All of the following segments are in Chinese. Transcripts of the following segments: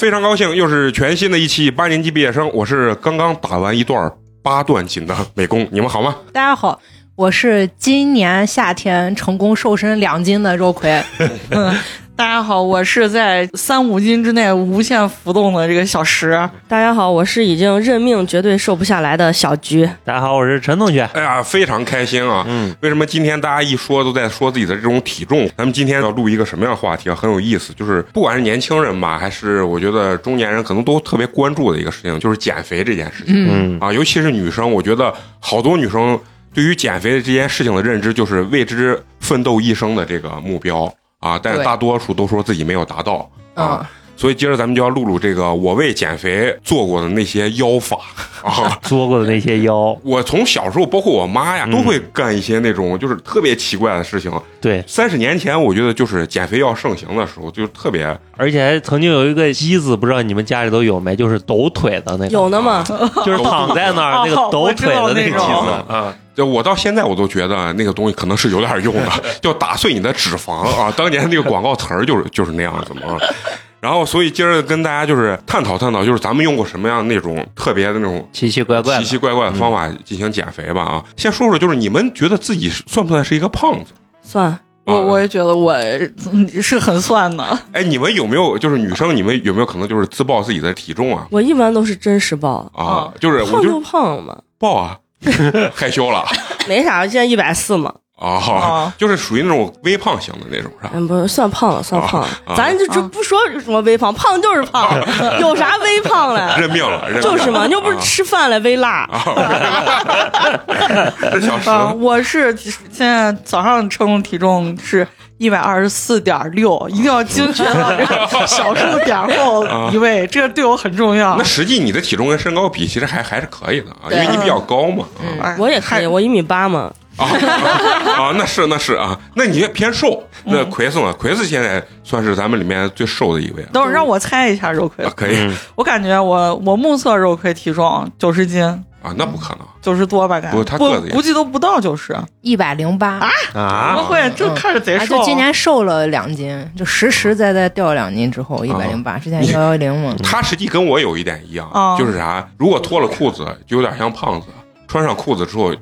非常高兴，又是全新的一期八年级毕业生，我是刚刚打完一段八段锦的美工，你们好吗？大家好，我是今年夏天成功瘦身两斤的肉葵。嗯，大家好，我是在三五斤之内无限浮动的这个小石。大家好，我是已经认命绝对瘦不下来的小菊。大家好，我是陈同学。哎呀，非常开心啊！嗯，为什么今天大家一说都在说自己的这种体重？咱们今天要录一个什么样的话题啊？很有意思，就是不管是年轻人吧，还是我觉得中年人，可能都特别关注的一个事情，就是减肥这件事情。嗯啊，尤其是女生，我觉得好多女生对于减肥的这件事情的认知，就是为之奋斗一生的这个目标啊，但是大多数都说自己没有达到啊。嗯所以今儿咱们就要录录这个我为减肥做过的那些妖法啊。作过的那些妖，我从小时候，包括我妈呀，嗯都会干一些那种就是特别奇怪的事情。对，三十年前，我觉得就是减肥要盛行的时候，就特别而且还曾经有一个机子，不知道你们家里都有没？就是抖腿的那个，有呢吗？就是躺在那儿那个抖腿的那个机哦子啊。就我到现在我都觉得那个东西可能是有点用的，就打碎你的脂肪啊！当年那个广告词儿就是就是那样子嘛。然后，所以今儿跟大家就是探讨探讨，就是咱们用过什么样那种特别的那种奇奇怪怪，奇奇怪怪的方法进行减肥吧啊！先说说，就是你们觉得自己算不算是一个胖子？算，我啊我也觉得我嗯 是很算的。哎，你们有没有就是女生，你们有没有可能就是自报自己的体重啊？我一般都是真实报，啊，就是我胖就就胖嘛，报啊，害羞了。没啥，现在一百四嘛，啊啊，就是属于那种微胖型的那种，是吧？嗯，不是算胖了，算胖了啊。咱就就不说什么微胖，胖就是胖，有啥微胖嘞？认命了，认命了就是嘛，你又不是啊吃饭了微辣，这小石啊，我是现在早上称体重是一百二十四点六，一定要精确到这个小数点后一位，这个对我很重要那。实际你的体重跟身高比，其实还还是可以的啊，因为你比较高嘛。哎我也可以，还我一米八嘛，啊 啊，那是那是啊，那你也偏瘦。那嗯奎斯呢？奎斯现在算是咱们里面最瘦的一位等会儿让我猜一下肉葵啊，，可以嗯我感觉我我目测肉葵体重九十斤，啊，那不可能。九十多吧，感不他个子估计都不到九十。一百零八，怎么啊，会？这看着贼啊，瘦。就今年瘦了两斤，就实实在在掉两斤之后一百零八，之前幺幺零嘛。他实际跟我有一点一样，啊就是啥？如果脱了裤子，就有点像胖子；穿上裤子之后，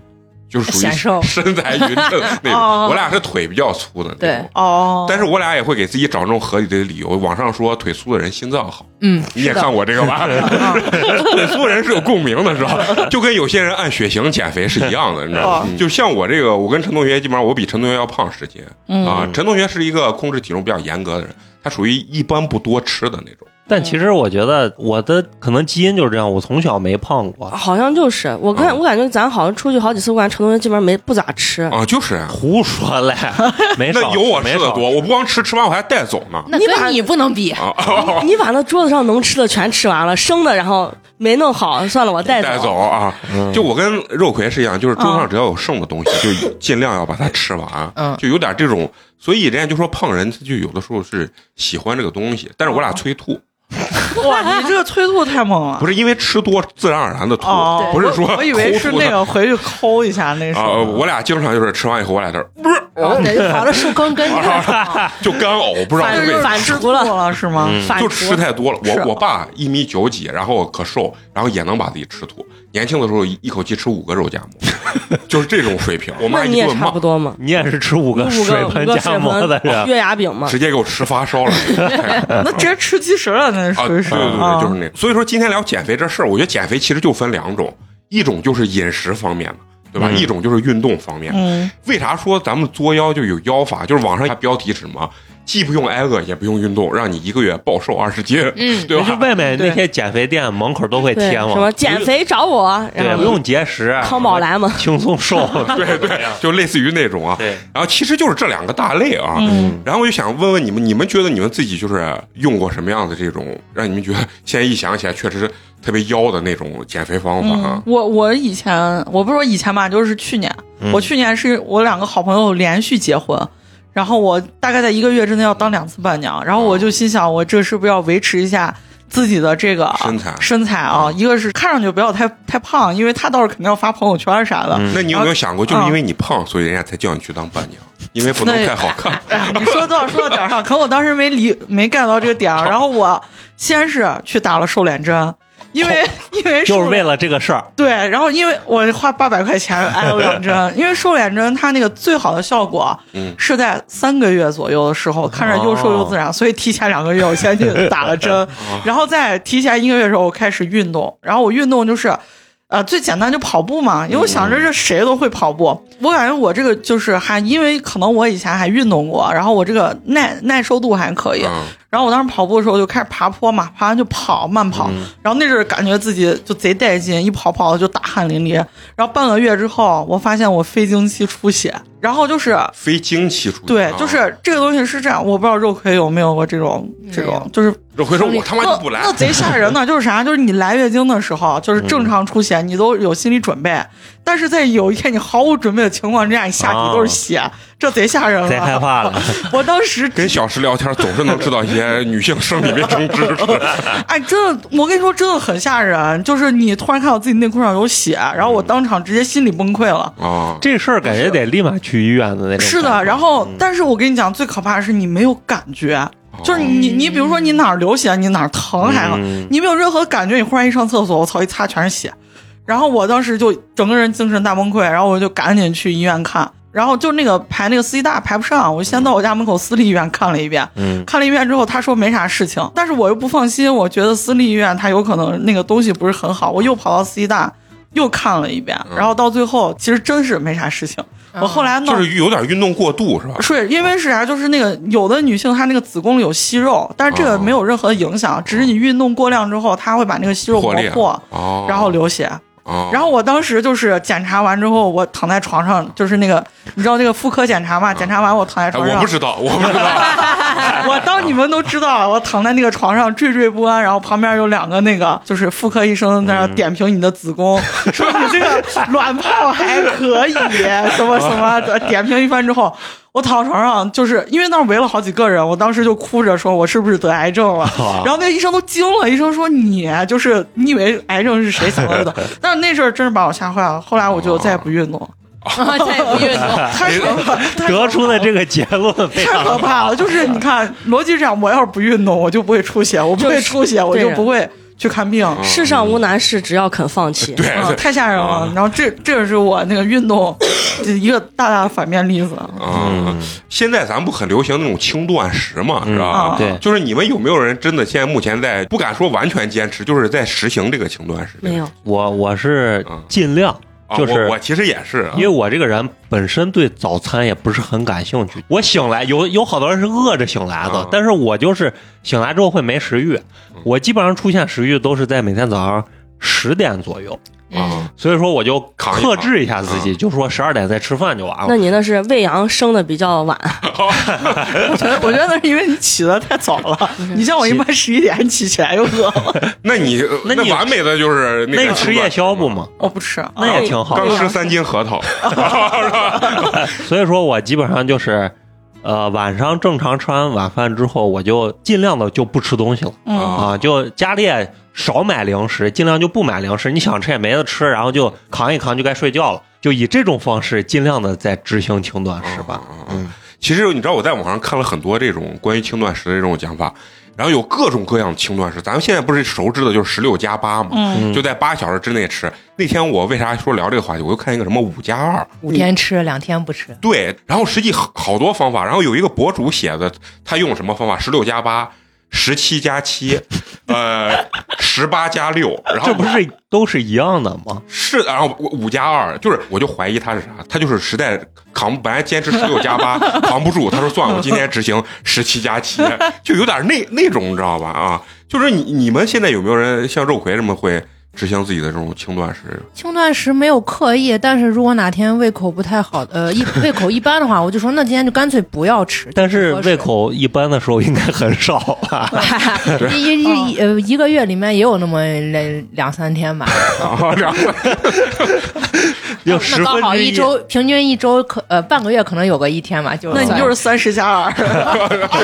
就属于 身材匀称那种。哦我俩是腿比较粗的那对种，哦，但是我俩也会给自己找这种合理的理由。网上说腿粗的人心脏好，嗯，你也看过这个吧？腿粗的人是有共鸣的，是吧？就跟有些人按血型减肥是一样的，你知道吗哦？就像我这个，我跟陈同学基本上我比陈同学要胖十斤嗯啊。陈同学是一个控制体重比较严格的人，他属于一般不多吃的那种。但其实我觉得我的可能基因就是这样，我从小没胖过，好像就是我啊感我感觉咱好像出去好几次，我感觉陈同学基本上没不咋吃。啊，就是啊胡说嘞，没少那有我没少吃的多，我不光吃，吃完我还带走呢。那跟你不能比。啊，你把那桌子上能吃的全吃完了，生的然后没弄好，算了，我带走带走啊！嗯就我跟肉葵是一样，就是桌上只要有剩的东西，就尽量要把它吃完。嗯就有点这种，所以人家就说胖人他就有的时候是喜欢这个东西，但是我俩催吐，哇，你这个催吐太猛了不。是因为吃多自然而然的吐哦，，不是说我我以为是那个回去抠一下那是。啊，我俩经常就是吃完以后，我俩这儿不是然后得跑到树坑跟前，就干呕，不知道反是为啥。反吃刍了了是吗？嗯就吃太多了，我我爸一米九几，然后可瘦，然后也能把自己吃吐。年轻的时候一一口气吃五个肉夹馍，就是这种水平。我妈那你也一顿骂差不，多嘛，你也是吃五个五水个五个盆夹馍的人，月牙饼嘛。直接给我吃发烧了。那直接吃鸡食了，那啊，属于是对对对，啊就是那。所以说今天聊减肥这事儿，我觉得减肥其实就分两种，一种就是饮食方面的，对吧？嗯一种就是运动方面。嗯，为啥说咱们作妖就有妖法？就是网上标题是什么？既不用挨饿，也不用运动，让你一个月暴瘦二十斤，嗯对吧？就外面那些减肥店门口都会，贴嘛，什么减肥找我，对，然后不用节食，康宝莱嘛 轻松瘦，对对，就类似于那种啊。对，然后其实就是这两个大类啊。嗯然后我就想问问你们，你们觉得你们自己就是用过什么样的这种，让你们觉得现在一想起来确实特别妖的那种减肥方法啊嗯？，我我以前我不是说以前吧，就是去年，嗯我去年是我两个好朋友连续结婚，然后我大概在一个月之内要当两次伴娘，然后我就心想，我这是不是要维持一下自己的这个身材身材啊？一个是看上去不要太太胖，因为他倒是肯定要发朋友圈啥的。嗯那你有没有想过，就是啊因为你胖，所以人家才叫你去当伴娘，因为不能太好看。哎，你说到说到点儿上，可我当时没理没 get 到这个点儿，然后我先是去打了瘦脸针，因为 因为就是为了这个事儿。对，然后因为我花八百块钱挨 了两针，因为瘦脸针它那个最好的效果嗯是在三个月左右的时候，看着又瘦又自然，所以提前两个月我先去 打了针，然后再提前一个月的时候我开始运动，然后我运动就是。呃，最简单就跑步嘛，因为我想着这谁都会跑步，我感觉我这个就是还因为可能我以前还运动过，然后我这个耐耐受度还可以，嗯然后我当时跑步的时候就开始爬坡嘛，爬完就跑慢跑，然后那阵儿感觉自己就贼带劲，一跑跑的就大汗淋漓。然后半个月之后，我发现我非经期出血，然后就是非经期出血对啊，就是这个东西是这样，我不知道肉葵有没有过这种这种，就是肉葵说我他妈就不来那，贼 吓人呢。就是啥？就是你来月经的时候，就是正常出血，你都有心理准备，但是在有一天你毫无准备的情况之下，你下体都是血，这贼吓人了。贼害怕了。我当时跟小石聊天总是能知道一 些女性生理卫生知识。哎，真的，我跟你说，真的很吓人。就是你突然看到自己内裤上有血，然后我当场直接心理崩溃了。啊，这事儿感觉得立马去医院的那种。是的，然后，但是我跟你讲，最可怕的是你没有感觉，就是你，你比如说你哪儿流血，你哪儿疼还好，嗯你没有任何感觉。你忽然一上厕所，我操，一擦全是血。然后我当时就整个人精神大崩溃，然后我就赶紧去医院看。然后就那个排那个四医大排不上，我先到我家门口私立医院看了一遍。嗯，看了一遍之后，他说没啥事情，但是我又不放心，我觉得私立医院他有可能那个东西不是很好，我又跑到四医大又看了一遍，然后到最后其实真是没啥事情。我后来弄就是有点运动过度是吧？是因为是啥？就是那个有的女性她那个子宫里有息肉，但是这个哦没有任何影响，只是你运动过量之后，它会把那个息肉磨破，哦，然后流血。哦，然后我当时就是检查完之后，我躺在床上，就是那个你知道那个妇科检查嘛？检查完我躺在哎床上，我不知道，我不知道，我当你们都知道，我躺在那个床上惴惴不安，然后旁边有两个那个就是妇科医生在那点评你的子宫，说你这个卵泡还可以，什么什么的，点评一番之后。我躺床上，就是因为那儿围了好几个人，我当时就哭着说：“我是不是得癌症了？”然后那医生都惊了，医生说：“你就是你以为癌症是谁想到的？”但是那阵儿真是把我吓坏了。后来我就再也不运动了，再也不运动。太可怕，太可怕得出的这个结论太可怕了！就是你看，逻辑是这样，我要是不运动，我就不会出血；我不会出血，我就不会去看病。世上无难事，只要肯放弃。对啊，太吓人了！然后这这是我那个运动 一个大大的反面例子。嗯，现在咱不很流行那种轻断食嘛，是吧啊？对就是你们有没有人真的现在目前在不敢说完全坚持，就是在实行这个轻断食？没有，我我是嗯尽量，啊，就是我我其实也是啊因为我这个人本身对早餐也不是很感兴趣。我醒来有有好多人是饿着醒来的，啊但是我就是醒来之后会没食欲。我基本上出现食欲都是在每天早上十点左右，啊，所以说我就扛克制一下自己，扛就说十二点再吃饭就完了。那你那是喂羊生的比较晚，我觉得，我觉得那是因为你起的太早了。你像我一般十一点起起来就饿 了，那你那你完美的就是那个那你吃夜宵不吗？我不吃。那也挺好刚吃三斤核桃？所以说我基本上就是，呃，晚上正常吃完晚饭之后，我就尽量的就不吃东西了。嗯啊，就家里也少买零食，尽量就不买零食。你想吃也没得吃，然后就扛一扛就该睡觉了。就以这种方式，尽量的在执行轻断食吧。嗯，其实你知道我在网上看了很多这种关于轻断食的这种讲法，然后有各种各样的轻断食。咱们现在不是熟知的就是十六加八嘛，嗯就在八小时之内吃。那天我为啥说聊这个话题？我又看一个什么五加二，五天吃，两天不吃。对，然后实际好好多方法，然后有一个博主写的，他用什么方法？十六加八。十七加七，呃，十八加六，然后这不是都是一样的吗？是，然后五五加二，就是我就怀疑他是啥，他就是实在扛不，本来坚持十六加八扛不住，他说算了，我今天执行十七加七，就有点那那种，你知道吧？啊，就是你你们现在有没有人像肉葵这么会执行自己的这种轻断食？轻断食没有刻意，但是如果哪天胃口不太好，呃，一胃口一般的话，我就说那今天就干脆不要吃。但是胃口一般的时候应该很少吧？一一一呃一个月里面也有那么两两三天吧，啊，两个有十那刚分一周平均一周可呃半个月可能有个一天吧，就那你就是三十加二，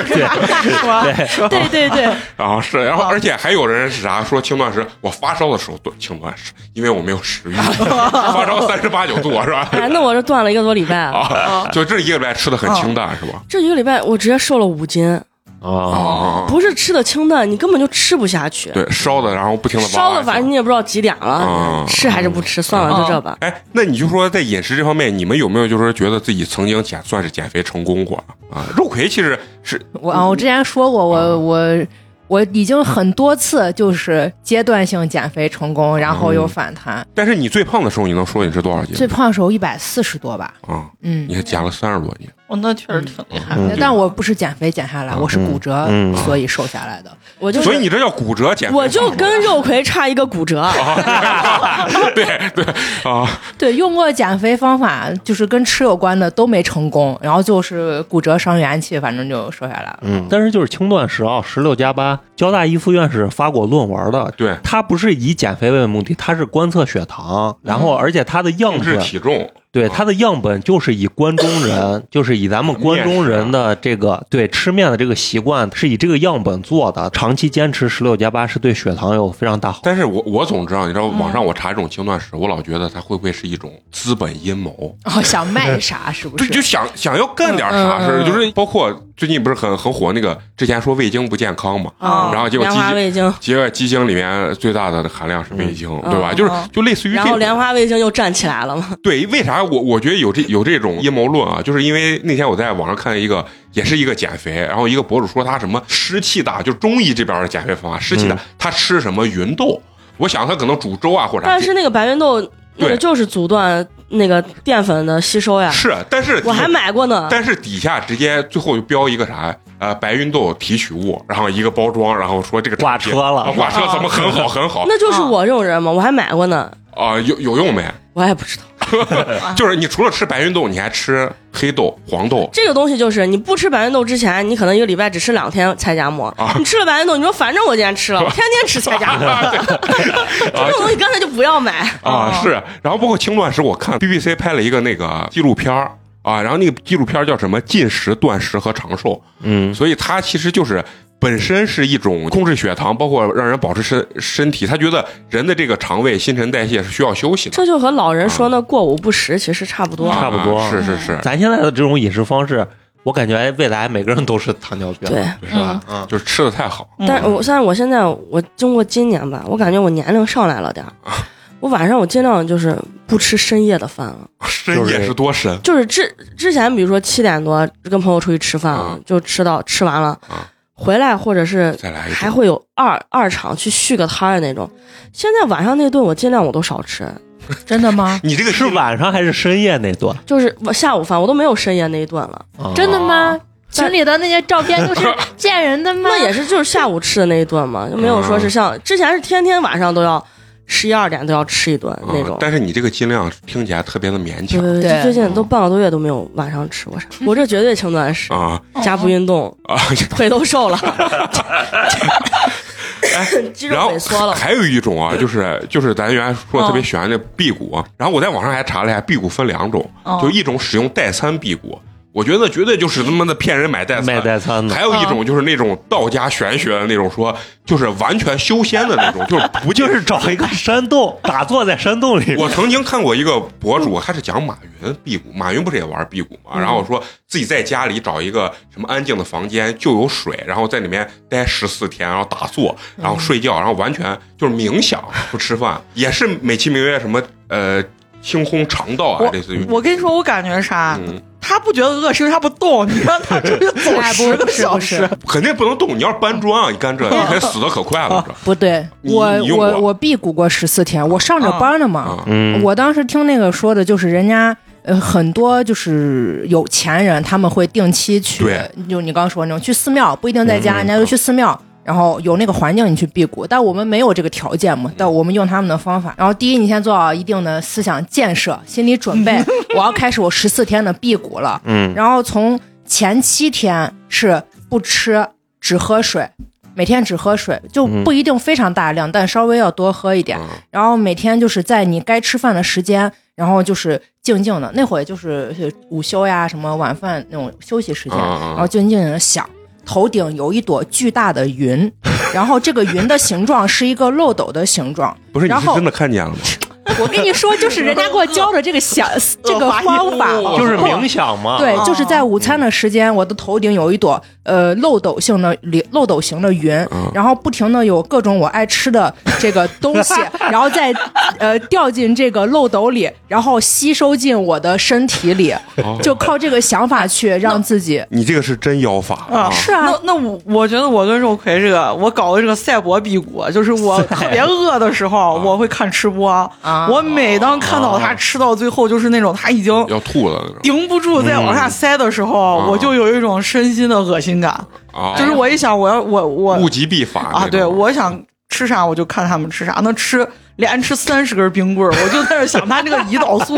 是吧？对。对对，啊是，然后而且还有人是啥说轻断食，我发烧的时候断轻断食，因为我没有食欲，发烧三十八九度是吧？哎，那我这断了一个多礼拜了，啊，就这一个礼拜吃的很清淡是吧？这一个礼拜我直接瘦了五斤，啊，不是吃的清淡，你根本就吃不下去。对，烧的，然后不停的烧的，反正你也不知道几点了，嗯吃还是不吃？算了，就这吧。哎，那你就说在饮食这方面，你们有没有就是觉得自己曾经减算是减肥成功过啊？肉葵其实是我啊，我之前说过，我我我已经很多次就是阶段性减肥成功，然后又反弹。但是你最胖的时候，你能说你是多少斤？最胖的时候一百四十多吧，啊，嗯你，还减了三十多斤，哦，那确实挺厉害。嗯但我不是减肥减下来，我是骨折，嗯所以瘦下来的。我就所以你这叫骨折减肥。我就跟肉葵差一个骨折。对对啊，对，用过减肥方法，就是跟吃有关的都没成功，然后就是骨折伤元气，反正就瘦下来了。嗯，但是就是轻断食啊，十六加八，交大一附院士发过论文的，对，他不是以减肥为目的，他是观测血糖，然后而且他的样控制本，体重，对他的样本就是以关中人，就是以咱们关中人的这个对吃面的这个习惯，是以这个样本做的，长期坚持十六加八是对血糖有非常大好。但是我我总知道，你知道网上我查这种轻断食，我老觉得它会不会是一种资本阴谋？哦，想卖啥是不是对，是？就想想要干点啥事儿，就是包括最近不是很很火那个，之前说味精不健康嘛，啊然后结果鸡精结果鸡精里面最大的含量是味精，嗯对吧？嗯就是嗯就类似于这然后。莲花味精又站起来了嘛。对，为啥我我觉得有这有这种阴谋论啊？就是因为那天我在网上看一个，也是一个减肥，然后一个博主说他什么湿气大，就是中医这边的减肥方法，湿气大，嗯他吃什么芸豆，我想他可能煮粥啊或者啥。但是那个白芸豆，那对个就是阻断那个淀粉的吸收呀。是，但是我还买过呢。但是底下直接最后就标一个啥呃白芸豆提取物，然后一个包装，然后说这个挂车了啊挂车怎么很好很好 那就是我这种人嘛，我还买过呢，啊有有用没？我也不知道。就是你除了吃白芸豆，你还吃黑豆、黄豆。这个东西就是你不吃白芸豆之前，你可能一个礼拜只吃两天菜夹馍。啊你吃了白芸豆，你说反正我今天吃了，我天天吃菜夹馍。这种东西干脆就不要买。啊，是，然后包括轻断食，我看 BBC 拍了一个那个纪录片儿啊，然后那个纪录片儿叫什么“进食、断食和长寿”，嗯，所以它其实就是本身是一种控制血糖，包括让人保持身身体。他觉得人的这个肠胃、新陈代谢是需要休息的，这就和老人说那过午不食其实差不多。差不多啊是是是，咱现在的这种饮食方式，我感觉未来每个人都是糖尿病，对是吧？嗯，就是吃的太好。但是我但是我现在我经过今年吧，我感觉我年龄上来了点儿。我晚上我尽量就是不吃深夜的饭了，深夜是多深就是之之前比如说七点多跟朋友出去吃饭就吃到吃完了，啊回来或者是再来还会有二二场去续个摊儿的那种。现在晚上那顿我尽量我都少吃，真的吗？你这个是晚上还是深夜那顿？就是我下午饭我都没有深夜那一顿了，啊真的吗？群里的那些照片都是 见人的吗？那也是就是下午吃的那一顿嘛，就没有说是像之前是天天晚上都要十一二点都要吃一顿那种。啊。但是你这个尽量听起来特别的勉强。对对对，最近都半个多月都没有晚上吃过啥，我这绝对轻断食，啊。加不运动，啊！腿都瘦了，肌肉然后萎缩了。还有一种啊，就是就是咱原来说的特别喜欢的辟谷，然后我在网上还查了一下，辟谷分两种，哦。就一种使用代餐辟谷，我觉得绝对就是他妈的骗人买代餐，买代餐的还有一种就是那种道家玄学的那种说，就是完全修仙的那种，就是不就就是找一个山洞，打坐在山洞里。我曾经看过一个博主，他是讲马云辟谷，马云不是也玩辟谷嘛？然后说自己在家里找一个什么安静的房间，就有水，然后在里面待十四天，然后打坐，然后睡觉，然后完全就是冥想，不吃饭，也是美其名曰什么呃清空肠道啊，类似于。我跟你说，我感觉啥？嗯，他不觉得饿，是因为他不动。你让他出去走十个不是不小时是，肯定不能动，你要是搬砖啊，你干这，你可死的可快了，这不对，我我我辟谷过十四天，我上着班呢嘛。啊嗯，我当时听那个说的，就是人家呃很多就是有钱人，他们会定期去对，就你刚刚说那种去寺庙，不一定在家，嗯人家就去寺庙。然后有那个环境，你去辟谷，但我们没有这个条件嘛。但我们用他们的方法。然后第一，你先做好一定的思想建设、心理准备，我要开始我十四天的辟谷了。嗯然后从前七天是不吃，只喝水，每天只喝水，就不一定非常大量，但稍微要多喝一点。嗯然后每天就是在你该吃饭的时间，然后就是静静的，那会儿就是午休呀、什么晚饭那种休息时间，然后静静的想。头顶有一朵巨大的云，然后这个云的形状是一个漏斗的形状，不是你然后是真的看见了吗？我跟你说，就是人家给我教的这个想 这个方法，就是冥想嘛。对，啊就是在午餐的时间，我的头顶有一朵呃漏斗性的漏斗形的云，然后不停的有各种我爱吃的这个东西，然后再呃掉进这个漏斗里，然后吸收进我的身体里，就靠这个想法去让自己你这个是真妖法啊，是啊那那我我觉得我跟肉葵这个，我搞的这个赛博辟谷，就是我特别饿的时候，我会看吃播。啊我每当看到他吃到最后，就是那种他已经要吐了顶不住再往下塞的时候，嗯。我就有一种身心的恶心感。啊，就是我一想，我要我我物极必反啊，对，我想吃啥我就看他们吃啥，那吃连吃三十根冰棍儿，我就在这想，他这个胰岛素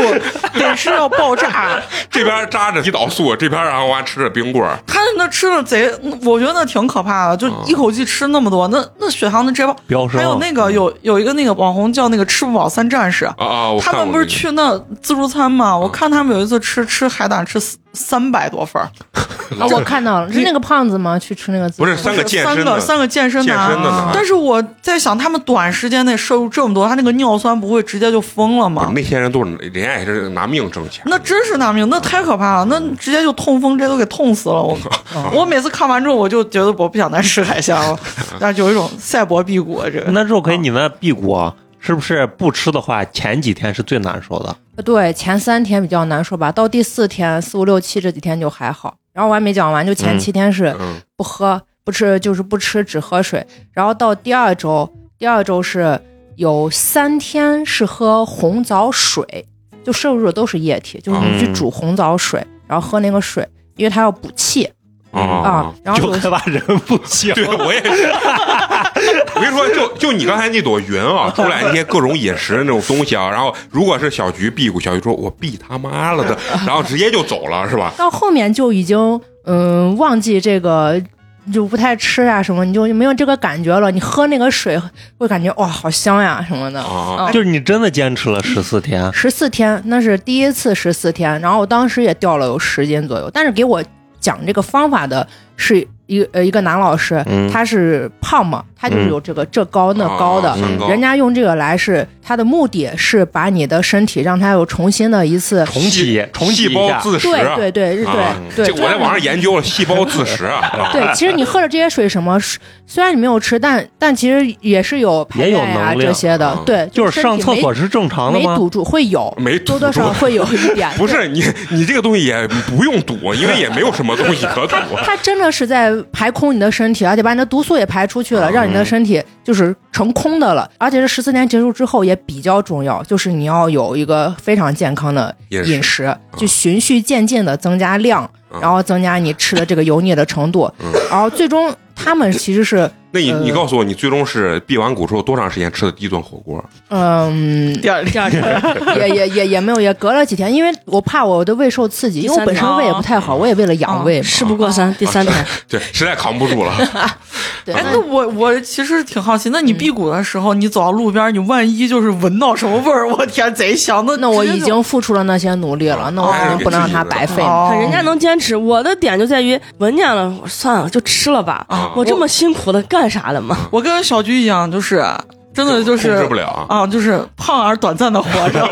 得是要爆炸。这边扎着胰岛素，这边然后还吃着冰棍儿，他那吃的贼，我觉得那挺可怕的，就一口气吃那么多，那那血糖那直接爆。飙升还有那个有有一个那个网红叫那个吃不饱三战士，啊啊！他们不是去那自助餐吗？我看他们有一次吃吃海胆吃三百多份儿，啊，我看到了，是那个胖子吗？去吃那个自助不是三个健身三的个三个健身健男身的男但是我在想，他们短时间内摄入这么多，他那个尿酸不会直接就疯了吗？那些人都是人家也是拿命挣钱，那真是拿命，那太可怕了，那直接就痛风，直接都给痛死了。我。我每次看完之后，我就觉得我不想再吃海鲜了，但是有一种赛博辟谷这个。那肉葵，你那辟谷啊是不是不吃的话，前几天是最难受的？对，前三天比较难受吧，到第四天四五六七这几天就还好。然后我还没讲完，就前嗯七天是嗯不喝、不吃，就是不吃只喝水。然后到第二周，第二周是有三天是喝红枣水，就摄入的都是液体，就是你去嗯煮红枣水，然后喝那个水，因为它要补气啊啊。然后就有害怕人不行。对，我也是。我跟你说，就就你刚才那朵云啊，出来那些各种饮食的那种东西啊，然后如果是小菊辟谷，小菊说我避他妈了的，然后直接就走了，是吧？到后面就已经嗯忘记这个。就不太吃啊什么，你就没有这个感觉了。你喝那个水会感觉哇好香呀什么的。啊，就是你真的坚持了十四天，十四天，那是第一次十四天，然后我当时也掉了有十斤左右。但是给我讲这个方法的是一个呃一个男老师，嗯他是胖嘛，他就是有这个这高那高的，人家用这个来是它的目的是把你的身体让它有重新的一次。重启重启细胞。自食对啊，对对对啊。对，这我在网上研究了细胞自食啊，啊对，其实你喝了这些水什么，虽然你没有吃，但但其实也是有排也有便呀能量。这些的啊，对，就是上厕所是是正常的吗？没堵住，会有，没堵多多少少会有一点，不是你你这个东西也不用堵，因为也没有什么东西可堵。它真的是在排空你的身体，而且把你的毒素也排出去了，让你的身体就是成空的了。而且这十四天结束之后也比较重要，就是你要有一个非常健康的饮食饮食，就循序渐进的增加量，然后增加你吃的这个油腻的程度，然后最终他们其实是那你呃你告诉我，你最终是辟完谷之后多长时间吃的第一顿火锅？嗯。第二第二天，也也也也没有，也隔了几天，因为我怕我的胃受刺激，因为我本身胃也不太好，我也为了养胃嘛。事不过三，第三天对，实在扛不住了。对，哎，那那我我其实挺好奇，那你辟谷的时候，你走到路边，你万一就是闻到什么味儿，我天，贼香！那那我已经付出了那些努力了，那我肯定不能让它白费看人家能坚持，我的点就在于闻见了，算了，就吃了吧。啊我这么辛苦的干啥的吗？我跟小菊一样，就是真的就是控制不了啊啊，就是胖而短暂的活着。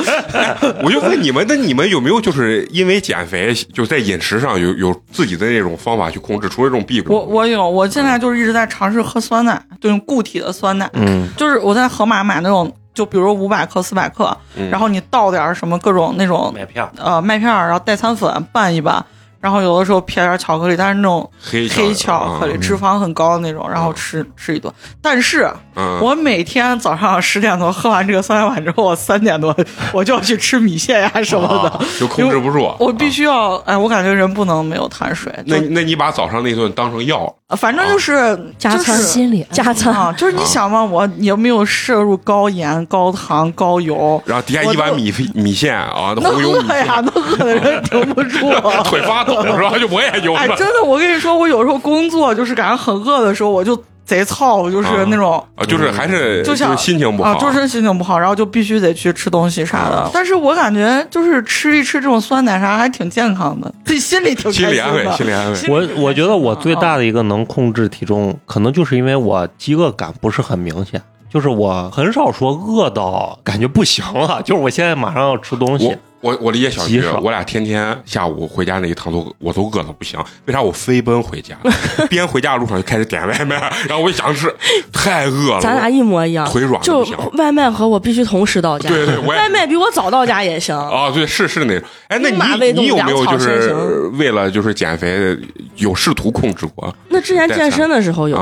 我就问你们，那你们有没有就是因为减肥，就在饮食上有有自己的那种方法去控制？除了这种辟谷，我我有，我现在就是一直在尝试喝酸奶，就用固体的酸奶，嗯，就是我在盒马买那种，就比如五百克、四百克，嗯然后你倒点什么各种那种麦片儿呃麦片儿，然后代餐粉拌一拌，然后有的时候撇点巧克力，但是那种黑黑巧克力、嗯。脂肪很高的那种，然后吃吃一顿。但是嗯，我每天早上十点多喝完这个酸奶碗之后，我三点多 我就要去吃米线呀什么的，啊就控制不住。我必须要，哎，我感觉人不能没有碳水，那那你把早上那顿当成药，反正就是加餐就是心理加餐。啊，就是你想嘛，我有没有摄入高盐、高糖、高油？然后底下一碗米米线啊，那红油米饿呀，线，那饿的人 顶不住。腿发抖是吧？就我也有哎，了真的，我跟你说，我有时候工作就是感觉很饿的时候，我就贼操，就是那种。啊，就是还是就想是心情不好，啊，就是心情不好，然后就必须得去吃东西啥的啊。但是我感觉就是吃一吃这种酸奶啥，还挺健康的，自己心里挺开心心理安慰，的。心理安慰。我我觉得我最大的一个能控制体重，可能就是因为我饥饿感不是很明显。就是我很少说饿到感觉不行了，就是我现在马上要吃东西我。我我理解小徐我俩天天下午回家那一趟都我都饿的不行，为啥我飞奔回家，边回家的路上就开始点外卖，然后我一想吃，太饿了，咱俩一模一样，腿软得就外卖和我必须同时到家。对对我外卖比我早到家也行。啊，对，是是那种。哎，那你你有没有就是为了就是减肥有试图控制过那之前健身的时候有？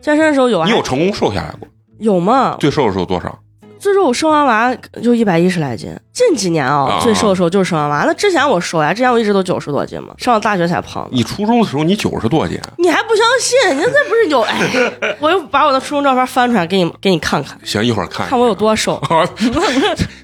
健身的时候有，啊你有成功瘦下来过？有吗？最瘦的时候多少？最瘦我生完娃就一百一十来斤，近几年啊、啊最瘦的时候就是生完娃。那之前我瘦呀，之前我一直都九十多斤嘛，上了大学才胖的。你初中的时候你九十多斤，你还不相信？你这不是有哎？我又把我的初中照片翻出来给你给你看看，行，一会儿看看我有多瘦。啊。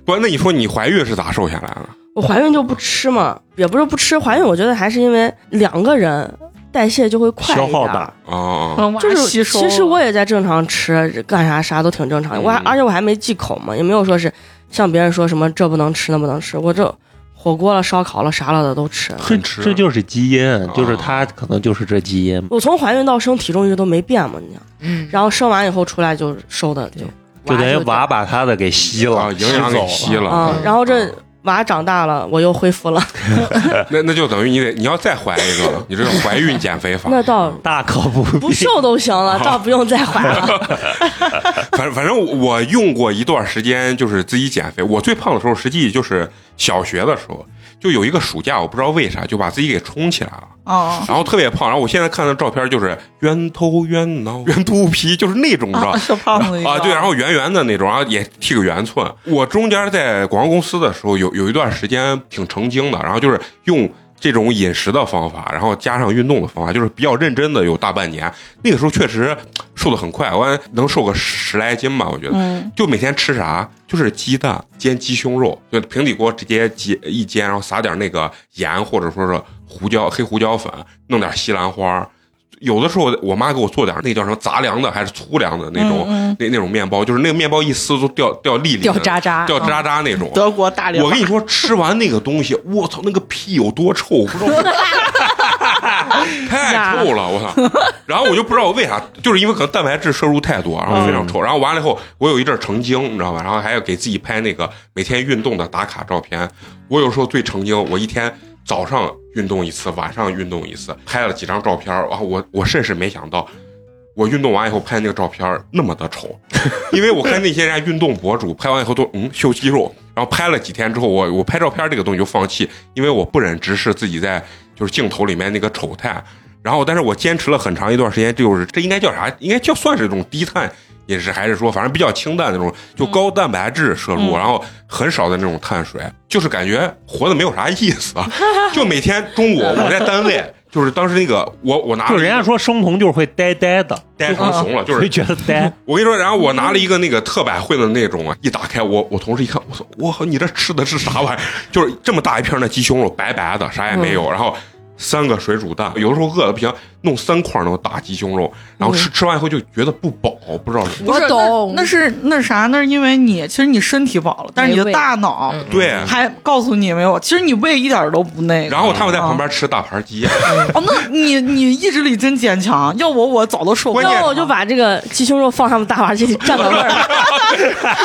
不，那你说你怀孕是咋瘦下来的？我怀孕就不吃嘛，也不是不吃，怀孕我觉得还是因为两个人代谢就会快一点消耗大。啊，就是吸收其实我也在正常吃，干啥啥都挺正常。我还嗯而且我还没忌口嘛，也没有说是像别人说什么这不能吃那不能吃，我这火锅了、烧烤了、啥了的都吃。这很吃这就是基因，就是他可能就是这基因。我从怀孕到生体重一直都没变嘛，你讲，嗯，然后生完以后出来就瘦的就就等于娃娃把他的给吸了，啊，营养给吸了。了啊，然后这娃长大了，我又恢复了，那那就等于你得你要再怀一个了，你这是怀孕减肥法。那倒大可不必。不瘦都行了，倒不用再怀了。反反正我用过一段时间，就是自己减肥。我最胖的时候，实际就是小学的时候，就有一个暑假，我不知道为啥就把自己给冲起来了，啊然后特别胖。然后我现在看的照片就是圆头圆脑圆肚皮，就是那种，你知道啊，小胖子啊，对，然后圆圆的那种，然后也剃个圆寸。我中间在广告公司的时候，有有一段时间挺成精的，然后就是用这种饮食的方法，然后加上运动的方法，就是比较认真的有大半年。那个时候确实瘦的很快，我还能瘦个十来斤吧，我觉得。嗯就每天吃啥，就是鸡蛋煎鸡胸肉，就平底锅直接煎一煎，然后撒点那个盐或者说是胡椒黑胡椒粉，弄点西兰花。有的时候我妈给我做点那叫什么杂粮的还是粗粮的那种、嗯那那种面包，就是那个面包一撕都掉掉粒粒掉渣渣掉渣渣那种。德国大粮，我跟你说，吃完那个东西，我操，那个屁有多臭，我不知道。太臭了，我操！然后我就不知道我为啥，就是因为可能蛋白质摄入太多，然后非常臭。然后完了以后，我有一阵成精，你知道吧？然后还要给自己拍那个每天运动的打卡照片。我有时候最成精，我一天早上运动一次，晚上运动一次，拍了几张照片儿。然后我我甚是没想到。我运动完以后拍那个照片那么的丑，因为我看那些人家运动博主拍完以后都嗯秀肌肉，然后拍了几天之后，我我拍照片这个东西就放弃，因为我不忍直视自己在就是镜头里面那个丑态。然后，但是我坚持了很长一段时间，就是这应该叫啥？应该叫算是这种低碳饮食，还是说反正比较清淡那种，就高蛋白质摄入，嗯然后很少的那种碳水，就是感觉活的没有啥意思啊。就每天中午我在单位，就是当时那个我我拿就人家说生酮就是会呆呆的，呆成怂了，就是会觉得呆。我跟你说，然后我拿了一个那个特百惠的那种啊，一打开，我我同事一看，我说我靠，你这吃的是啥玩意儿？就是这么大一片的鸡胸肉，白白的，啥也没有，然后三个水煮蛋，有的时候饿的不行，弄三块那个大鸡胸肉，然后吃吃完以后就觉得不饱，不知道是。我懂，那是那是啥？那是因为你其实你身体饱了，但是你的大脑嗯对，还告诉你没有，其实你胃一点都不那个。然后他们在旁边吃大盘鸡，哦，那你你意志力真坚强，要我我早都受不了。要我就把这个鸡胸肉放他们大盘鸡里蘸个味儿，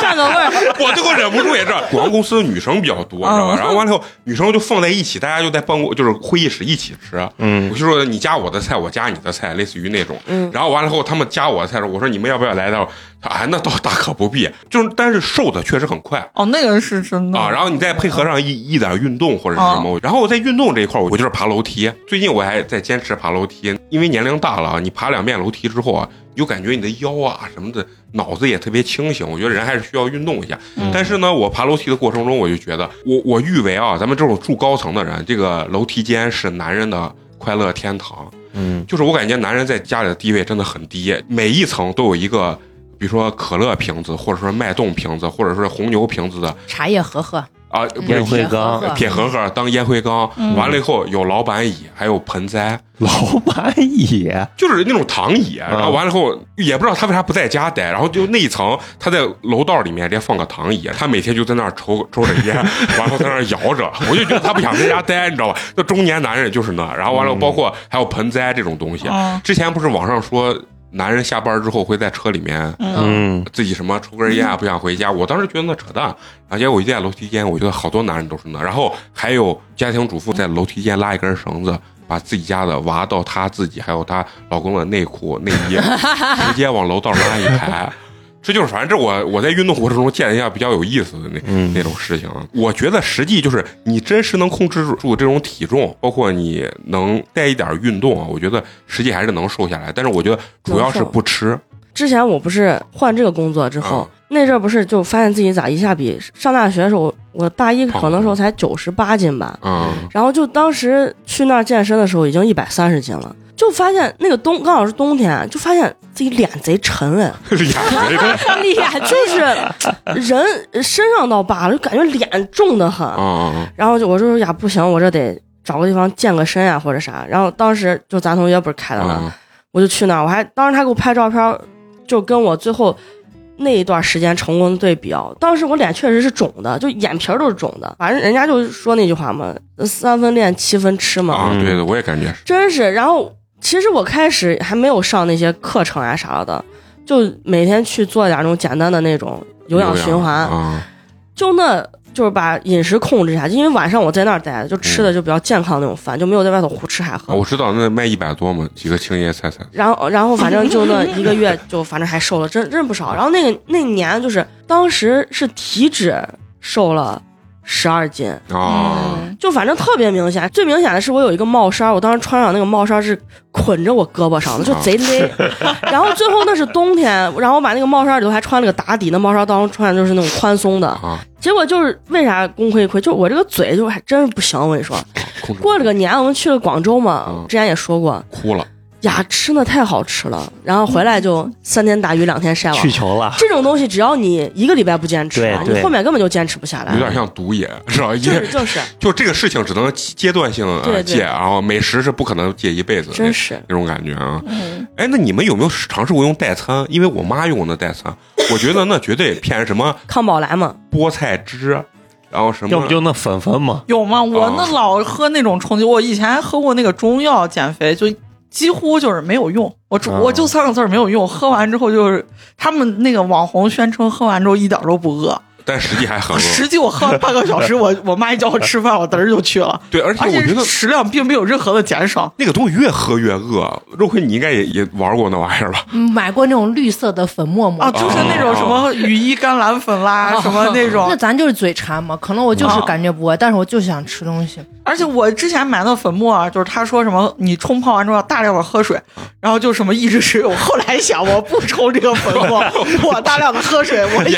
蘸个味儿。我最后忍不住也是，广告公司的女生比较多，你知道吧？嗯然后完了以后，女生就放在一起，大家就在办公就是会议室一起吃。嗯我就说你加我的菜，我加你的菜，类似于那种。嗯然后完了以后，他们加我的菜的时候，我说你们要不要来点？他哎，那倒大可不必。就是但是瘦的确实很快。哦，那个是真的啊，然后你再配合上一一点运动或者是什么，然后我在运动这一块儿，我就是爬楼梯。最近我还在坚持爬楼梯，因为年龄大了啊，你爬两遍楼梯之后啊，你就感觉你的腰啊什么的，脑子也特别清醒。我觉得人还是需要运动一下。但是呢，我爬楼梯的过程中，我就觉得，我我誉为啊，咱们这种住高层的人，这个楼梯间是男人的快乐天堂。嗯，就是我感觉男人在家里的地位真的很低，每一层都有一个，比如说可乐瓶子，或者说脉动瓶子，或者说红牛瓶子的茶叶盒盒，啊，烟灰缸铁盒盒当烟灰缸，完了以后有老板椅，还有盆栽，老板椅，就是那种躺椅。然后完了以后也不知道他为啥不在家待，然后就那一层他在楼道里面直接放个躺椅，他每天就在那儿抽抽着烟，完了在那儿摇着，我就觉得他不想在家待，你知道吧？那中年男人就是那，然后完了包括还有盆栽这种东西。嗯之前不是网上说男人下班之后会在车里面嗯，自己什么抽根烟啊，不想回家。我当时觉得那扯淡，然后结果我一在楼梯间，我觉得好多男人都是那。然后还有家庭主妇在楼梯间拉一根绳子，把自己家的娃到她自己还有她老公的内裤内衣 直接往楼道拉一排。这就是，反正这我我在运动过程中见了一下比较有意思的那、嗯那种事情。我觉得实际就是你真实能控制住这种体重，包括你能带一点运动啊，我觉得实际还是能瘦下来。但是我觉得主要是不吃，之前我不是换这个工作之后，嗯那阵儿不是就发现自己咋一下比上大学的时候，我大一可能时候才九十八斤吧，嗯，然后就当时去那儿健身的时候已经一百三十斤了，就发现那个冬刚好是冬天，就发现自己脸贼沉哎，脸就是人身上倒罢了，就感觉脸重的很。啊然后就我就说呀不行，我这得找个地方健个身呀或者啥。然后当时就咱同学不是开的嘛，啊我就去那儿，我还当时他给我拍照片，就跟我最后那一段时间成功的对比啊。当时我脸确实是肿的，就眼皮儿都是肿的。反正人家就说那句话嘛，三分练七分吃嘛，啊！对的，我也感觉是。真是。然后其实我开始还没有上那些课程啊啥的，就每天去做点那种简单的那种有氧循环，啊，就那。就是把饮食控制一下，因为晚上我在那儿待着，就吃的就比较健康那种饭，就没有在外头胡吃海喝。我知道那卖一百多嘛，几个青叶菜菜。然后，然后反正就那一个月，就反正还瘦了，真真不少。然后那个那年就是当时是体脂瘦了十二斤，啊，就反正特别明显。最明显的是我有一个帽衫，我当时穿上那个帽衫是捆着我胳膊上的，就贼勒。然后最后那是冬天，然后我把那个帽衫里头还穿了个打底，那帽衫当时穿的就是那种宽松的。啊，结果就是为啥功亏一篑，就我这个嘴就还真是不行。我跟你说，过了个年我们去了广州嘛嗯，之前也说过，哭了。呀，吃的太好吃了，然后回来就三天打鱼两天晒网去。球了，这种东西，只要你一个礼拜不坚持，你后面根本就坚持不下来。有点像毒瘾，是吧？就是也就是，就这个事情只能阶段性戒，然后美食是不可能戒一辈子的，真是那种感觉啊。嗯，哎，那你们有没有尝试过用代餐？因为我妈用的代餐，我觉得那绝对骗什么 康宝莱嘛，菠菜汁，然后什么要不就那粉粉嘛，有吗？我啊那老喝那种冲剂，我以前还喝过那个中药减肥，就几乎就是没有用。我只啊我就三个字儿没有用，喝完之后就是他们那个网红宣称喝完之后一点都不饿，但实际还很饿。实际我喝了半个小时，我我妈一叫我吃饭，我嘚儿就去了，对，而且而我觉得且食量并没有任何的减少。那个东西越喝越饿。肉葵，你应该也也玩过那玩意儿吧？嗯买过那种绿色的粉末末啊，就是那种什么羽衣甘蓝粉啦，什么那种那。咱就是嘴馋嘛，可能我就是啊感觉不饿，但是我就想吃东西。而且我之前买的粉末啊，就是他说什么你冲泡完之后要大量的喝水，然后就什么抑制食欲。我后来想，我不冲这个粉末，我大量的喝水，我也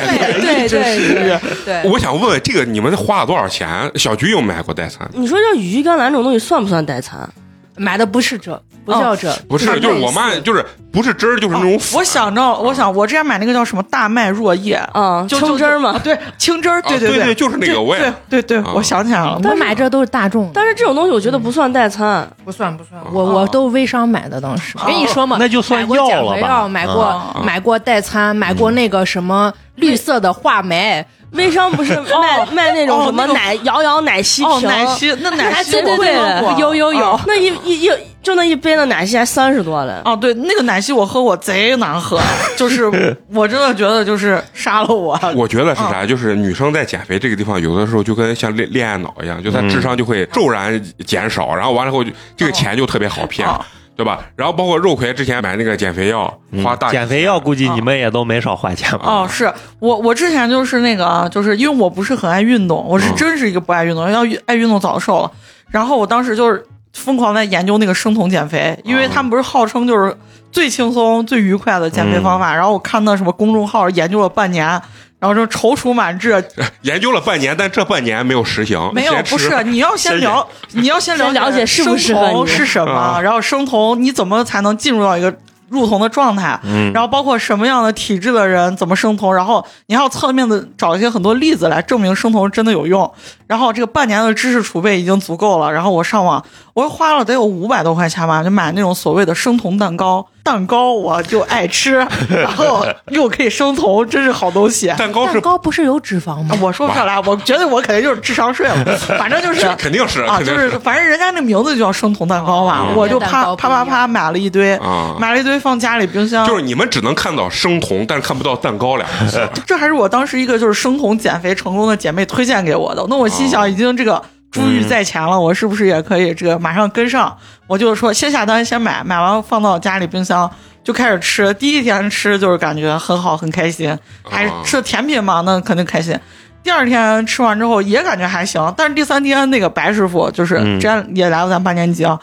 抑制食欲。对，我想问问，这个你们花了多少钱？小菊有买过代餐？你说这羽衣甘蓝这种东西算不算代餐？买的不是这，不叫这，不是，就是我妈就是不是汁儿，就是那种粉。我想着，我想我之前买那个叫什么大麦若叶，嗯，就清汁儿嘛。啊对，清汁儿，对对对对就是那个这我也对对对，啊我想起来了，我买这都是大众，但是这种东西我觉得不算代餐，不算不算，我我都微商买的，当时跟你说嘛，那就算买过药了吧减肥药，买过啊买过代餐，买过那个什么绿色的话梅，微商不是卖卖那种什么哦那个奶摇摇奶昔哦，瓶，奶昔那奶昔我真对喝过，有有有。啊那一一一就那一杯的奶昔还三十多嘞。哦，对，那个奶昔我喝过，贼难喝，就是 我真的觉得就是杀了我。我觉得是啥？就是女生在减肥这个地方，有的时候就跟像恋恋爱脑一样，就她智商就会骤然减少，然后完了后就这个钱就特别好骗哦，对吧？然后包括肉葵之前买那个减肥药，花大减肥药估计你们也都没少花钱吧？哦，是我我之前就是那个啊，就是因为我不是很爱运动，我是嗯真是一个不爱运动，要爱运动早瘦了。然后我当时就是疯狂在研究那个生酮减肥，因为他们不是号称就是最轻松、最愉快的减肥方法。然后我看那什么公众号研究了半年，然后就踌躇满志。研究了半年，但这半年没有实行。没有，不是，你要先了，你要先先了解生酮是什么，啊然后生酮你怎么才能进入到一个入酮的状态？嗯，然后包括什么样的体质的人怎么生酮，然后你还要侧面的找一些很多例子来证明生酮真的有用。然后这个半年的知识储备已经足够了，然后我上网，我花了得有五百多块钱吧，就买那种所谓的生酮蛋糕，蛋糕我就爱吃，然后又可以生酮，真是好东西。蛋糕是蛋糕不是有脂肪吗？我说不上来，我觉得我肯定就是智商税了，反正就是肯定是啊，就是反正人家那名字就叫生酮蛋糕嘛，嗯我就啪啪啪啪买了一堆，啊买了一堆放家里冰箱，就是你们只能看到生酮，但是看不到蛋糕俩字。这还是我当时一个就是生酮减肥成功的姐妹推荐给我的。那我心想，已经这个珠玉在前了，我是不是也可以这个马上跟上？我就说先下单先买，买完放到家里冰箱就开始吃。第一天吃就是感觉很好很开心，还是吃甜品嘛，那肯定开心。第二天吃完之后也感觉还行，但是第三天那个白师傅就是嗯之前也来了咱八年级啊。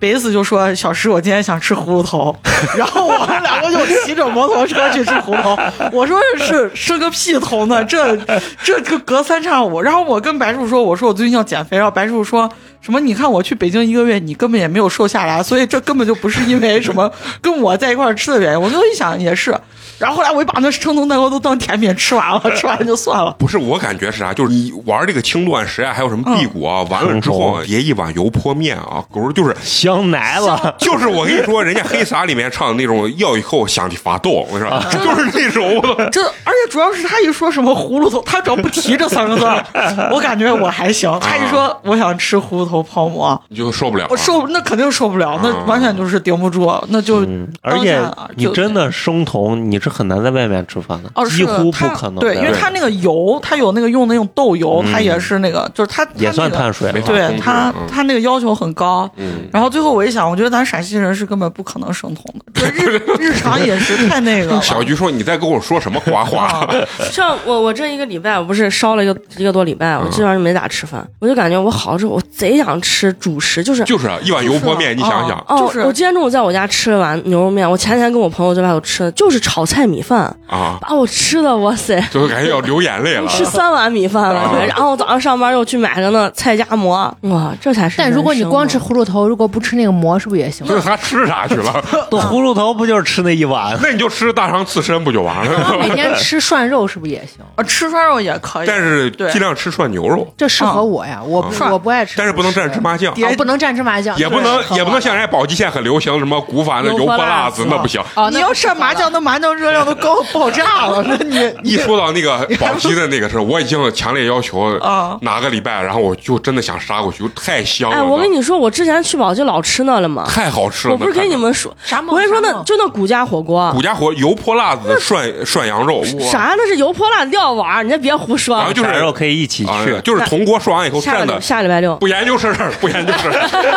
北子就说：“小石，我今天想吃葫芦头。” 然后我们两个就骑着摩托车去吃葫芦头。我说是是个屁头呢，这这个隔三差五。然后我跟白树说：“我说我最近要减肥。”然后白树说什么：“你看我去北京一个月，你根本也没有瘦下来，所以这根本就不是因为什么跟我在一块吃的原因。”我就一想也是。然后后来我就把那生酮蛋糕都当甜品吃完了，吃完就算了。不是我感觉是啥，就是你玩这个轻断食啊，还有什么辟谷啊，完了之后别一碗油泼面啊，狗就是香奶了，就是我跟你说，人家黑撒里面唱的那种要以后想的发抖，我跟你说，就是那种 这而且主要是他一说什么葫芦头，他只要不提这三个字，我感觉我还行。他一说我想吃葫芦头泡馍，你就受不了了。我受那肯定受不了，那完全就是顶不住，那就嗯，而且就你真的生酮，你是很难在外面吃饭的，哦，是几乎不可能。对，因为它那个油，它有那个用那种豆油，它也是那个，就是它也算碳水。对它嗯，它那个要求很高。嗯，然后最后我一想，我觉得咱陕西人是根本不可能生酮的，就日 日常饮食太那个。小菊说：“你在跟我说什么花话啊？像我我这一个礼拜，我不是烧了一个一个多礼拜，我基本上就没咋吃饭，我就感觉我好之后，我贼想吃主食，就是就是啊一碗油泼面，你想想，哦，就是我今天中午在我家吃了碗牛肉面，我前天跟我朋友在外头吃的就是炒菜米饭，啊，把我吃的哇塞，就感觉要流眼泪了。吃三碗米饭了，啊然后早上上班又去买个那菜夹馍，哇，这才是。但如果你光吃葫芦头，如果不吃那个馍，是不是也行？就是他吃啥去了？葫芦头不就是吃那一碗？那你就吃大肠刺身不就完了？每天吃涮肉是不是也行？啊，吃涮肉也可以，但是尽量吃涮牛肉，这适合我呀，我不涮我不爱吃，但是不能蘸芝麻酱。也哦，不能蘸芝麻酱，也不能也不能像人家宝鸡县很流行什么古法的油泼辣子，那不行。哦，你要那不适合蘸麻酱，那麻酱热量都高爆炸了，那你一说到那个宝鸡的那个事儿，我已经强烈要求啊哪个礼拜，然后我就真的想杀过去，太香了。哎，我跟你说，我之前去宝鸡老吃那了嘛，太好吃了。我不是跟你们说，啥我跟你说，那就那古家火锅，古家火油泼辣子涮涮羊肉，啥那是油泼辣子料碗，你再别胡说然。后就是啥肉可以一起啊去，就是铜锅涮完以后下个蘸的。下礼拜六，不研究是事儿，不 研究是事儿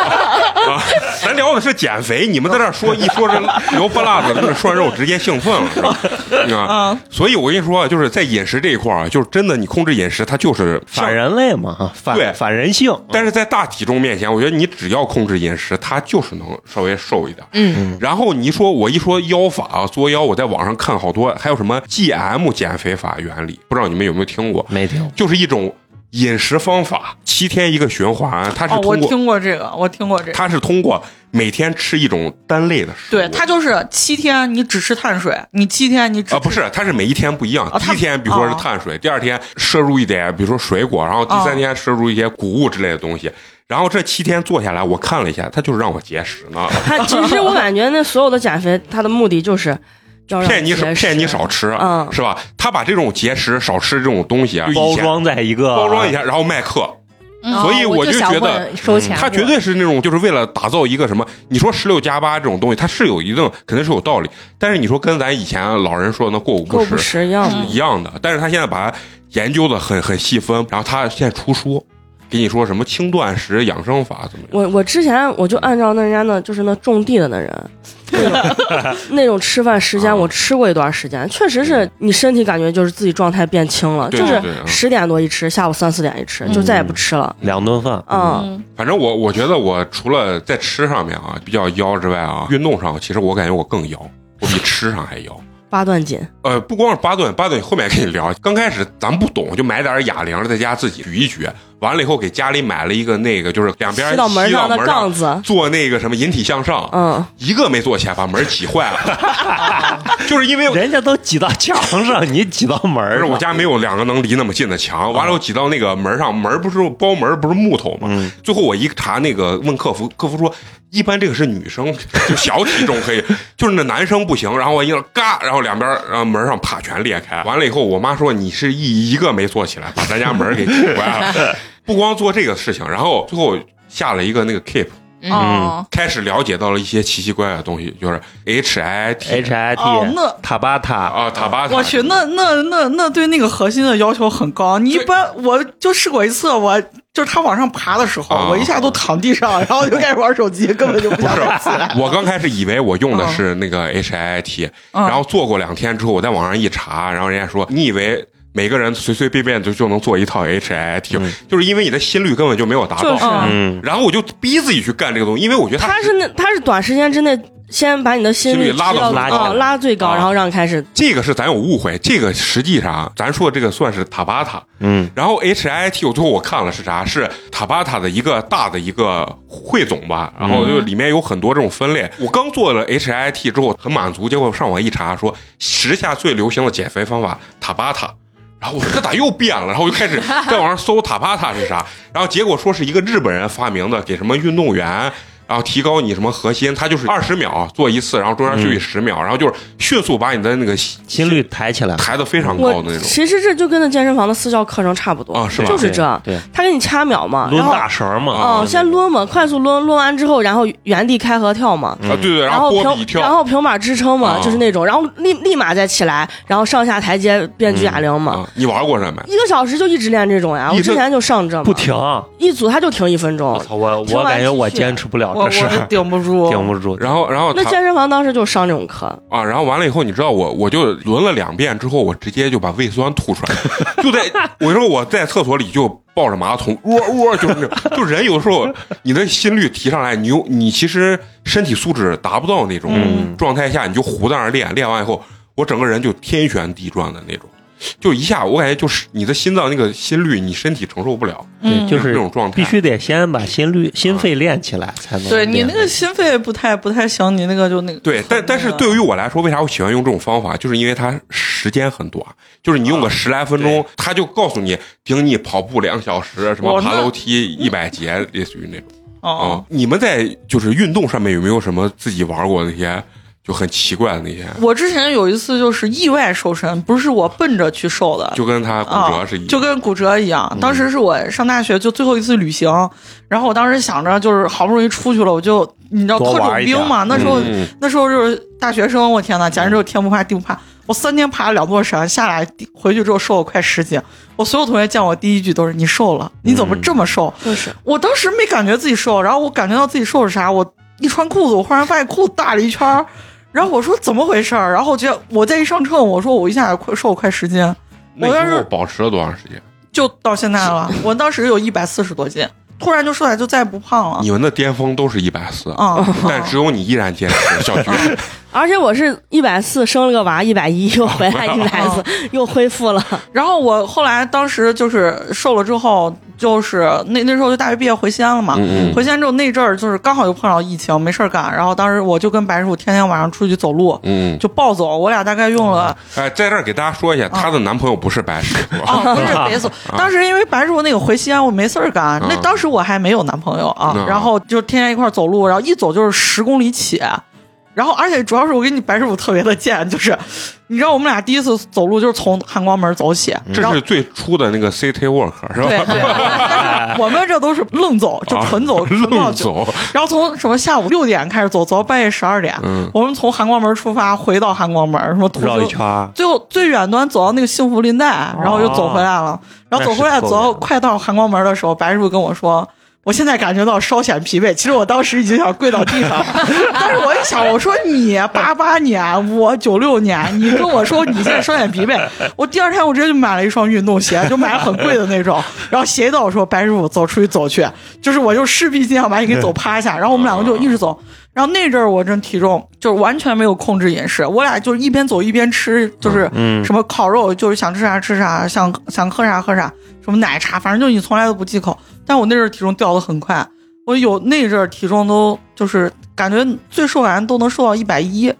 啊！咱聊的是减肥，你们在这说一说这油泼辣子跟这涮肉，直接兴奋了，是吧？啊，所以我跟你说，就是在饮食这一块儿啊，就是真的，你控制饮食，它就是像反人类嘛，反对反人性。但是在大体重面前，我觉得你只要控制饮食，它就是能稍微瘦一点。嗯，然后你一说，我一说腰法啊，作腰，我在网上看好多，还有什么 GM 减肥法原理，不知道你们有没有听过？没听，就是一种饮食方法，七天一个循环，它是哦，我通过、听过这个，我听过这个。它是通过每天吃一种单类的食物。对，它就是七天你只吃碳水，你七天你只啊，不是，它是每一天不一样。哦第一天比如说是哦碳水，第二天摄入一点，比如说水果，然后第三哦天摄入一些谷物之类的东西。然后这七天做下来，我看了一下，他就是让我节食呢，他其实我感觉那所有的减肥，它的目的就是要让骗你少骗你少吃，嗯是吧？他把这种节食少吃这种东西啊，以前包装在一个包装一下，然后卖课。嗯所以我就觉得他绝对是那种就是为了打造一个什么？你说十六加八这种东西，它是有一定肯定是有道理，但是你说跟咱以前老人说的那过午不食食一样。一样的，但是他现在把它研究的很很细分，然后他现在出书，给你说什么轻断食养生法怎么样？我我之前我就按照那人家那就是那种地的那人，那种那种吃饭时间，啊我吃过一段时间，确实是你身体感觉就是自己状态变轻了，就是十点多一吃，下午三四点一吃，就再也不吃了。两顿饭，嗯，嗯反正我我觉得我除了在吃上面啊比较妖之外啊，运动上其实我感觉我更妖，我比吃上还妖。八段锦，呃，不光是八段，八段后面跟你聊。刚开始咱不懂，就买点哑铃，在家自己举一举。完了以后，给家里买了一个那个，就是两边吸到门上的门杠子做那个什么引体向上，嗯，一个没做起来，把门挤坏了。就是因为人家都挤到墙上，你挤到门不是。我家没有两个能离那么近的墙，完了我挤到那个门上，门不是包门不是木头吗？嗯最后我一查那个问客服，客服说一般这个是女生，就小体重可以，就是那男生不行。然后我一个嘎，然后两边然后门上啪全裂开。完了以后，我妈说你是一一个没坐起来，把咱家门给挤歪了。不光做这个事情，然后最后下了一个那个 keep，哦开始了解到了一些奇奇怪怪的东西，就是 H I T H I 哦 T 那塔巴塔啊，塔巴塔。我去，那那那那对那个核心的要求很高。你一般我就试过一次，我就是他往上爬的时候，啊我一下都躺地上，然后就开始玩手机，根本就不想再起来。我刚开始以为我用的是那个 H I T，、嗯然后做过两天之后，我在网上一查，然后人家说你以为每个人随随便便就就能做一套 H I T，、就是因为你的心率根本就没有达到。就是嗯，然后我就逼自己去干这个东西，因为我觉得它他是那他是短时间之内先把你的心心率拉到到最高哦拉最高，啊然后让你开始这个是咱有误会，这个实际上咱说的这个算是塔巴塔，嗯，然后 H I T 我最后我看了是啥？是塔巴塔的一个大的一个汇总吧，然后就里面有很多这种分类。我刚做了 H I T 之后很满足，结果上网一查说时下最流行的减肥方法塔巴塔。我说这咋又变了？然后我就开始在网上搜塔帕塔是啥，然后结果说是一个日本人发明的，给什么运动员，然后提高你什么核心，他就是二十秒做一次，然后中间休息十秒，然后就是迅速把你的那个心率抬起来，抬得非常高的那种。其实这就跟那健身房的私教课程差不多啊是吧就是这。对，他给你掐秒嘛，抡然后大绳嘛，哦，先抡嘛，快速抡，抡完之后，然后原地开合跳嘛。啊，对对，然后平，然后平板支撑嘛，啊就是那种，然后立立马再起来，然后上下台阶变举哑铃嘛，啊，你玩过这没？一个小时就一直练这种呀。我之前就上这，不停。一组他就停一分钟我。操，我我感觉我坚持不了我是顶不住，顶不住。然后然后他那健身房当时就上这种课，啊，然后完了以后，你知道我我就轮了两遍之后，我直接就把胃酸吐出来，就在 我说我在厕所里就抱着马桶，喔喔，就是那，就人有时候你的心率提上来，你又你其实身体素质达不到那种嗯状态下，你就胡在那儿练，练完以后，我整个人就天旋地转的那种。就一下，我感觉就是你的心脏那个心率，你身体承受不了，就是这种状态。必须得先把心率、心肺练起来，才能对你那个心肺不太不太行，你那个就那个对，但但是对于我来说，为啥我喜欢用这种方法？就是因为它时间很短，就是你用个十来分钟，他就告诉你，顶你跑步两小时，什么爬楼梯一百节，类似于那种。啊、哦。你们在就是运动上面有没有什么自己玩过的那些就很奇怪的那些？我之前有一次就是意外瘦身，不是我奔着去瘦的，就跟他骨折是一样，啊，就跟骨折一样。当时是我上大学就最后一次旅行，然后我当时想着就是好不容易出去了，我就你知道特种兵嘛，那时候、嗯那时候就是大学生，我天呐，简直就是天不怕地不怕。我三天爬了两座山，下来回去之后瘦了快十斤。我所有同学见我第一句都是：“你瘦了，你怎么这么瘦？”就是我当时没感觉自己瘦，然后我感觉到自己瘦是啥？我一穿裤子，我忽然发现裤子大了一圈儿，然后我说怎么回事儿？然后就我再一上秤，我说我一下快瘦了快十斤，那我当时保持了多长时间？就到现在了。我当时有一百四十多斤，突然就瘦下来，就再也不胖了。你们的巅峰都是一百四，啊、但只有你依然坚持，小菊。而且我是一百四生了个娃，一百一 又回来一百四，又恢复了。然后我后来当时就是瘦了之后，就是那那时候就大学毕业回西安了嘛。嗯嗯回西安之后那阵儿就是刚好又碰到疫情，没事儿干。然后当时我就跟白师傅天天晚上出去走路，嗯，就暴走。我俩大概用了哎，在这儿给大家说一下，她的男朋友不是白师傅，啊，不是白师傅。当时因为白师傅那个回西安，我没事儿干。那当时我还没有男朋友啊嗯，然后就天天一块儿走路，然后一走就是十公里起。然后，而且主要是我跟你白师傅特别的贱，就是你知道我们俩第一次走路就是从汉光门走起，然后这是最初的那个 City Walk 是吧？对对，但是我们这都是愣走，就纯走，纯走，然后从什么下午六点开始走，走到半夜十二点。嗯我们从汉光门出发，回到汉光门，什么途绕一圈，最后最远端走到那个幸福林带，然后又走回来了。然后走回来，走到快到汉光门的时候，白师傅跟我说。我现在感觉到稍显疲惫，其实我当时已经想跪到地上了，但是我一想，我说你八八年，我九六年，你跟我说你现在稍显疲惫，我第二天我直接就买了一双运动鞋，就买了很贵的那种，然后斜到我说白师傅走出去走去，就是我就势必尽量把你给走趴下，然后我们两个就一直走，然后那阵儿我这体重就是完全没有控制饮食，我俩就是一边走一边吃，就是嗯。什么烤肉，就是想吃啥吃啥，想想喝啥喝啥，什么奶茶，反正就你从来都不忌口。但我那阵儿体重掉的很快，我有那阵儿体重都就是感觉最瘦完都能瘦到一百一，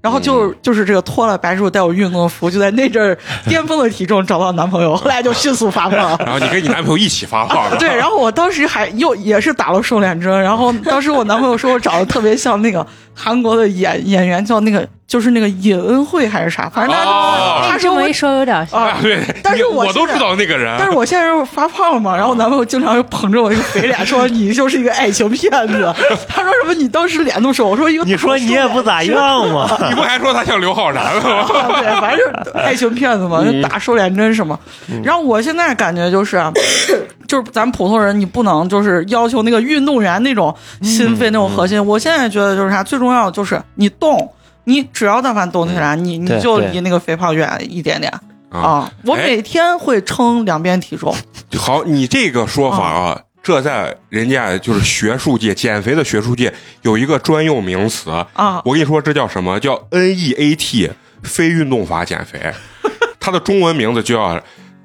然后就就是这个脱了白师傅带我运动服，就在那阵儿 巅峰的体重找到男朋友，后来就迅速发胖。然后你跟你男朋友一起发胖的，对，然后我当时还又也是打了瘦脸针，然后当时我男朋友说我长得特别像那个韩国的演演员，叫那个就是那个尹恩惠还是啥，反正他、哦他说我这么一说有点像。啊啊，对，但是你我都我现在知道那个人，但是我现在是发胖了嘛，然后我男朋友经常就捧着我一个肥脸 说你就是一个爱情骗子，他说什么你当时脸那么瘦，我说一个你说你也不咋样嘛？你不还说他像刘昊然吗？啊，对，反正就是 爱情骗子嘛，就打瘦脸针什么。然后我现在感觉就是啊，就是咱普通人，你不能就是要求那个运动员那种心肺那种核心。我现在觉得就是啥，最重要的就是你动，你只要但凡动起来，你你就离那个肥胖远一点点啊，啊。我哎每天会称两遍体重，好，你这个说法啊，这在人家就是学术界减肥的学术界有一个专用名词啊我跟你说，这叫什么？叫 NEAT 非运动法减肥，它的中文名字就叫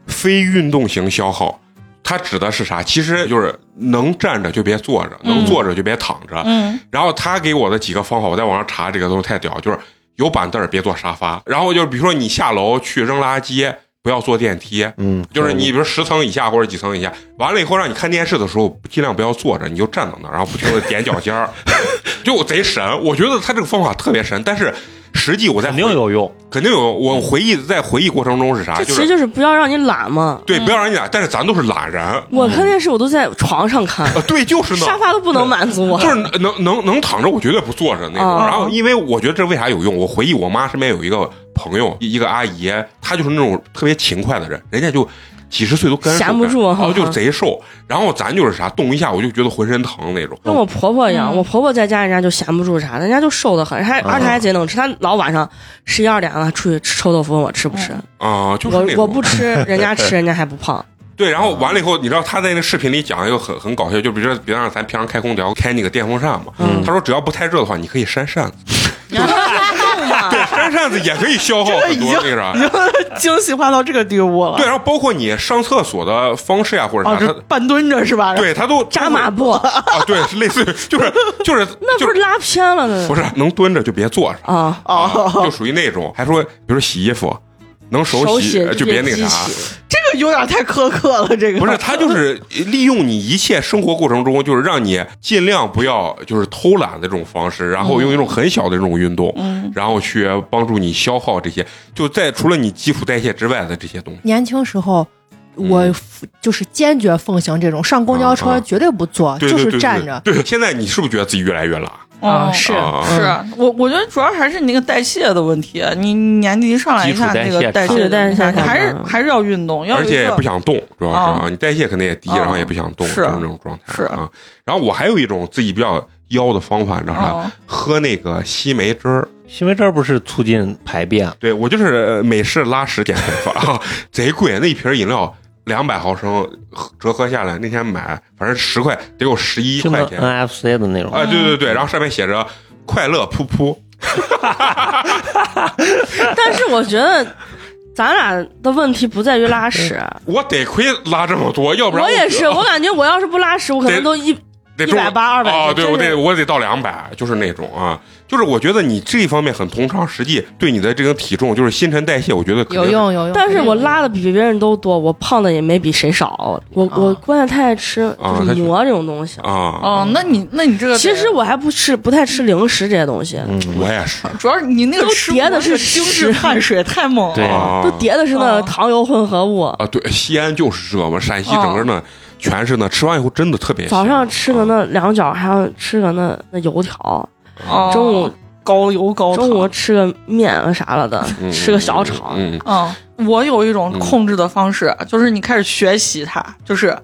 非运动型消耗。它指的是啥？其实就是能站着就别坐着，能坐着就别躺着。嗯。然后他给我的几个方法，我在网上查这个东西太屌，就是有板凳儿别坐沙发，然后就是比如说你下楼去扔垃圾，不要坐电梯，嗯，就是你比如十层以下或者几层以下，完了以后让你看电视的时候，尽量不要坐着，你就站到那儿，然后不停的踮脚尖儿，就贼神。我觉得他这个方法特别神，但是实际我在肯定有用。肯定有用。我回忆在回忆过程中是啥？这其实就是就是不要让你懒嘛。对，不要让你懒，但是咱都是懒人，我看电视我都在床上看，呃，对，就是呢，沙发都不能满足我。就是能能能躺着，我绝对不坐着那种。哦然后，因为我觉得这为啥有用？我回忆我妈身边有一个朋友，一一个阿姨，她就是那种特别勤快的人，人家就几十岁都跟闲不住然后就贼瘦。然后咱就是啥，动一下我就觉得浑身疼那种。跟我婆婆一样，嗯我婆婆在家人家就闲不住啥，人家就瘦的很，还而且还贼能吃。她老晚上十一二点了出去吃臭豆腐，问我吃不吃，啊、就是我我不吃，人家吃，人家还不胖。对，然后完了以后，你知道他在那个视频里讲一个很很搞笑，就比如说，比方说咱平常开空调开那个电风扇嘛，嗯他说只要不太热的话，你可以扇扇子，动 嘛 对，扇扇子也可以消耗很多那个啥。精细化到这个地步了。对，然后包括你上厕所的方式呀，或者啊，啥，的半蹲着是吧？对他都扎马步，啊，对，是类似于就是就是就 是那不拉偏了呢不？是能蹲着就别坐着，啊，啊，就属于那种，还说比如说洗衣服能手手洗洗就别那个啥。这个有点太苛刻了，这个不是，他就是 利用你一切生活过程中，就是让你尽量不要就是偷懒的这种方式，然后用一种很小的这种运动，嗯然后去帮助你消耗这些，就在除了你基础代谢之外的这些东西。年轻时候，我就是坚决奉行这种上公交车绝对不坐，就是站着。对，现在你是不是觉得自己越来越懒？哦。是啊。是。我，我觉得主要还是你那个代谢的问题。你年纪一上来，一看那个代谢的，代谢还是嗯还是要运动，要而且也不想动，主要是啊。啊，你代谢肯定也低，啊。然后也不想动，是。就是那种状态是。啊。然后我还有一种自己比较妖的方法，你知道啥？哦。喝那个西梅汁儿。西梅汁儿不是促进排便，对我就是呃美式拉屎减肥法，啊，贼贵，那一瓶饮料两百毫升，折合下来那天买反正十块，得有十一块钱。啊、NFC 的那种。对对对，然后上面写着“快乐噗噗 但是我觉得咱俩的问题不在于拉屎，”，我得亏拉这么多，要不然我也是，我我感觉我要是不拉屎，我可能都一得中180 200啊，对我得我得到两百，就是那种啊，就是我觉得你这一方面很通畅，实际对你的这个体重就是新陈代谢，我觉得有用有用，但是我拉的比别人都多，我胖的也没比谁少。我我关键太爱吃就就是馍这种东西。啊。哦，那你那你这个其实我还不吃，不太吃零食这些东西，嗯，我也是，主要是你那个都吃叠的是那个精致碳水太猛了。对啊都叠的是那哦糖油混合物。啊，对，西安就是这嘛，陕西整个呢全是那，吃完以后真的特别香。早上吃个啊。那两角，还要吃个那那油条，哦。中午高油高糖。中午吃个面啊啥了的，嗯吃个小炒。嗯嗯，我有一种控制的方式，就是你开始学习它，就是、啊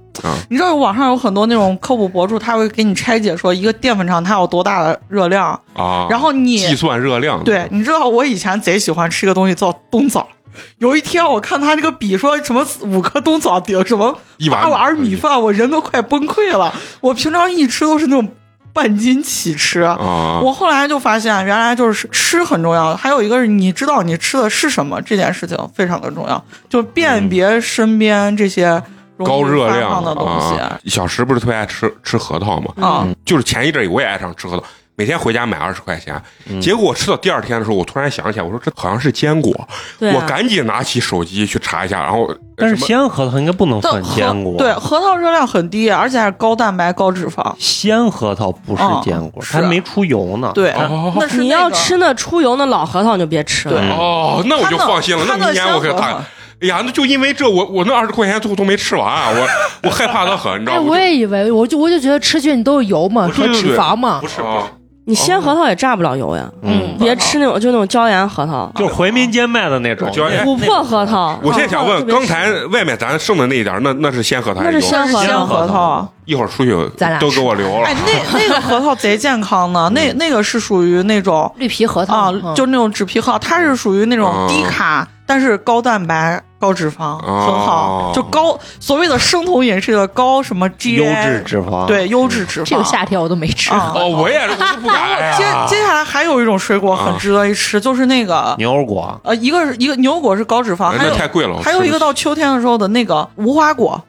你知道网上有很多那种科普博主，他会给你拆解说一个淀粉肠它有多大的热量，啊，然后你计算热量，对，你知道我以前贼喜欢吃一个东西叫冬枣。有一天我看他那个笔说什么五颗冬枣顶什么一碗八碗米饭，我人都快崩溃了。我平常一吃都是那种半斤起吃。啊，我后来就发现，原来就是吃很重要，还有一个是你知道你吃的是什么，这件事情非常的重要，就辨别身边这些高热量的东西。啊。小石不是特别爱吃吃核桃吗？啊就是前一阵我也爱上吃核桃，每天回家买二十块钱。嗯结果我吃到第二天的时候，我突然想起来，我说这好像是坚果，对啊我赶紧拿起手机去查一下，然后但是鲜核桃应该不能但算坚果，核对，核桃热量很低，而且还是高蛋白高脂肪。鲜核桃不是哦坚果，是它没出油呢。对，哦那是你那个要吃那出油那老核桃，你就别吃了。哦，那我就放心了。那明年我给他鲜核桃，哎呀，那就因为这，我我那二十块钱最后都没吃完，啊我我害怕的很，你知道哎，吗？我也以为，我就我就觉得吃进去都是油嘛是脂肪嘛不。是啊，你鲜核桃也榨不了油呀。嗯，别吃那种就那种椒盐核桃，就回民街卖的那种。椒盐琥珀核桃。我现在想问，刚才外面咱剩的那一点，那那是鲜核桃还那是油？鲜核桃鲜核桃。一会儿出去咱俩都给我留了哎，。那那个核桃贼健康呢，那那个是属于那种绿皮核桃啊，嗯就那种纸皮核桃，它是属于那种哦低卡，但是高蛋白、高脂肪，很哦好。就高所谓的生酮饮食的高什么 GI 优质脂肪，对优质脂肪。这个夏天我都没吃。啊哦，我也是，我都不敢。哎接接下来还有一种水果很值得一吃，就是那个牛油果呃，一个是一个牛油果是高脂肪，哎还有太贵了。还有一个到到秋天的时候的那个无花果。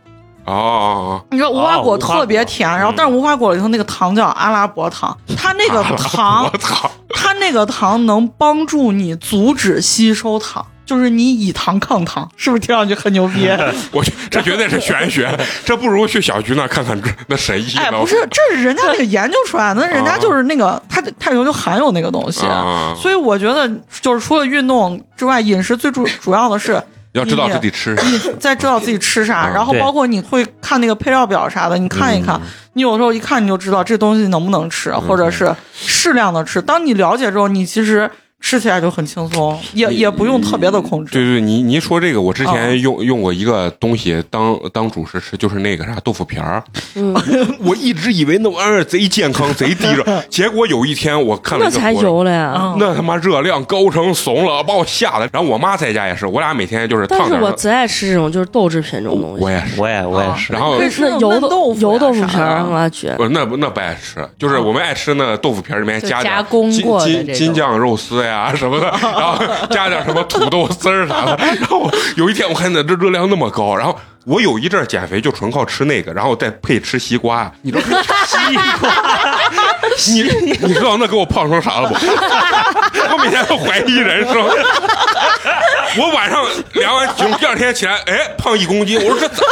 哦哦你知道无花哦果特别甜，然后嗯但是无花果里头那个糖叫阿拉伯糖，它那个哦，糖！它那个糖能帮助你阻止吸收糖，就是你以糖抗糖，是不是听上去很牛逼？我去，这绝对是玄学，这不如去小菊那看看这那神医哎，不是，这是人家那个研究出来的，那人家就是那个它它里头就含有那个东西，啊，所以我觉得就是除了运动之外，饮食最主主要的是要知道自己吃。你再知道自己吃啥，嗯然后包括你会看那个配料表啥的，你看一看，你有时候一看你就知道这东西能不能吃，或者是适量的吃。当你了解之后，你其实吃起来就很轻松，也也不用特别的控制。对对，你你一说这个，我之哦前用用过一个东西当当主食吃，就是那个啥豆腐皮儿。嗯，我一直以为那玩意儿贼健康、贼低热，结果有一天我看了那才一个博主油了呀。嗯那他妈热量高成怂了，把我吓的。然后我妈在家也是，我俩每天就是但烫点儿。是我贼爱吃这种就是豆制品这种东西。我也是，我也我也是。然后可以吃那油豆腐呀油豆腐皮儿，我去。不那不那不爱吃，就是我们爱吃那豆腐皮儿里面就加点加工金金金酱肉丝呀啊什么的，然后加点什么土豆丝儿啥的。然后有一天我看那这热量那么高，然后我有一阵减肥就纯靠吃那个，然后再配吃西瓜。你都吃西瓜？你你知道那给我胖成啥了不？我每天都怀疑人生。我晚上量完体重，第二天起来，哎，胖一公斤。我说这咋？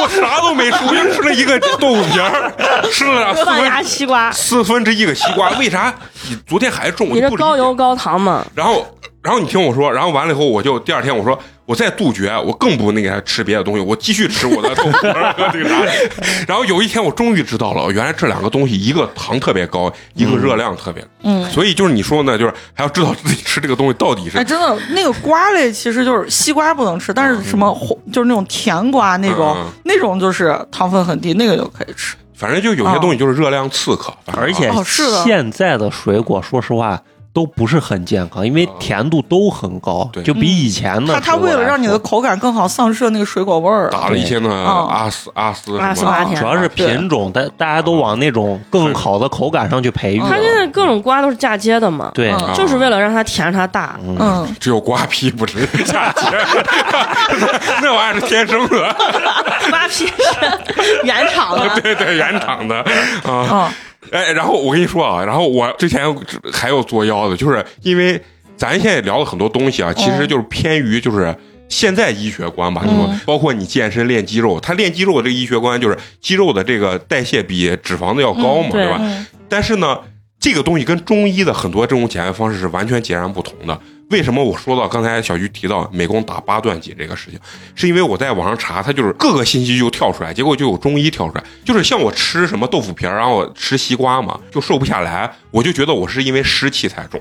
我啥都没吃，我就吃了一个豆腐皮儿，吃了俩四分西瓜，四分之一个西瓜，为啥？你昨天还重，我你这高油高糖嘛？然后，然后你听我说，然后完了以后，我就第二天我说我再杜绝，我更不那个吃别的东西，我继续吃我的豆腐和这个啥。然后有一天我终于知道了，原来这两个东西，一个糖特别高，一个热量特别高。嗯，所以就是你说呢，就是还要知道自己吃这个东西到底是哎，真的，那个瓜类其实就是西瓜不能吃，但是什么红就是那种甜瓜那种，嗯那种就是糖分很低，那个就可以吃。反正就有些东西就是热量刺客，反正而且现在的水果，说实话都不是很健康，因为甜度都很高对，就比以前的它它为了让你的口感更好，丧失了那个水果味儿。打了一些呢嗯。阿斯阿斯阿。斯巴甜。主要是品种，大大家都往那种更好的口感上去培育。嗯。它现在各种瓜都是嫁接的嘛，对，嗯。就是为了让它甜它大。嗯，只有瓜皮不是嫁接，那玩意儿是天生的，瓜皮是 原厂的，对对，原厂的。啊。啊，哎，然后我跟你说啊，然后我之前还有作妖的，就是因为咱现在聊了很多东西啊，其实就是偏于就是。现在医学观吧，就说包括你健身练肌肉，他练肌肉的这个医学观就是肌肉的这个代谢比脂肪的要高嘛，对对吧？嗯但是呢，这个东西跟中医的很多这种减肥方式是完全截然不同的。为什么我说到刚才小徐提到美工打八段锦这个事情，是因为我在网上查，它就是各个信息就跳出来，结果就有中医跳出来，就是像我吃什么豆腐皮儿，然后我吃西瓜嘛，就瘦不下来，我就觉得我是因为湿气才重。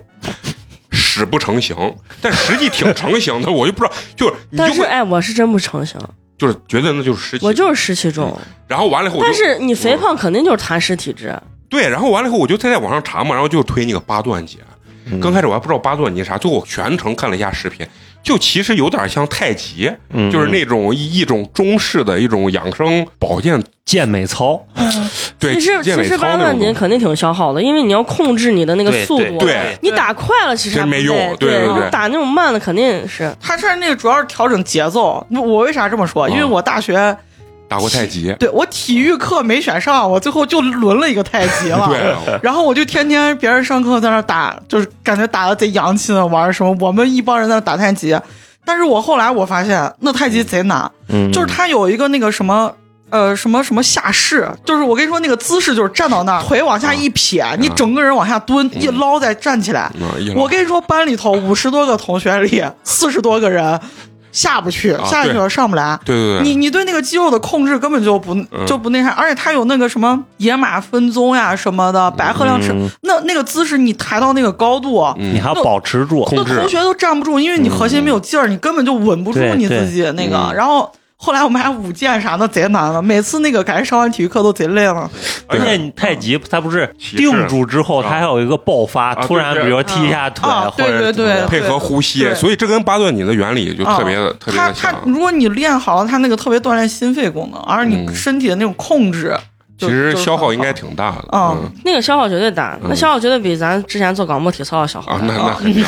屎不成形，但实际挺成型的，我就不知道，就是你就会但是哎，我是真不成形，就是觉得那就是湿气，我就是湿气重。然后完了以后，但是你肥胖肯定就是痰湿体质，对，然后完了以后我就再在网上查嘛，然后就推那个八段锦。嗯刚开始我还不知道八段锦啥，最后我全程看了一下视频，就其实有点像太极，嗯就是那种一一种中式的一种养生保健，健美操，对，其实其实八。段锦肯定挺消耗的，因为你要控制你的那个速度。对你打快了其实没用对对对你打那种慢的肯定是。它这那个主要是调整节奏。我为啥这么说？因为我大学打过太极，对我体育课没选上，我最后就轮了一个太极了。对，然后我就天天别人上课在那打，就是感觉打的贼洋气的，玩什么我们一帮人在那打太极。但是我后来我发现那太极贼难，嗯，就是他有一个那个什么。呃，什么什么下势，就是我跟你说那个姿势，就是站到那儿，腿往下一撇，你整个人往下蹲，一捞再站起来。嗯我跟你说，班里头五十多个同学里，四十多个人下不去，啊下去了上不来。对对对，你你对那个肌肉的控制根本就不就不那啥，而且他有那个什么野马分鬃呀什么的，白鹤亮翅，嗯。那那个姿势你抬到那个高度，嗯。你还要保持住，那同学都站不住，因为你核心没有劲儿，你根本就稳不住你自己那个。嗯。然后后来我们还舞剑啥的，贼难了，每次那个感觉上完体育课都贼累了。而且你太极它不是定住之后，啊它还有一个爆发，啊突然比如说踢一下腿啊，或者对配合呼吸，所以这跟八段锦的原理就特别的啊特别的它它。如果你练好了，它那个特别锻炼心肺功能，而你嗯。身体的那种控制就，其实消耗应该挺大的，嗯嗯那个消耗绝对大，那消耗绝对比咱之前做广播体操要消耗啊，那那肯定。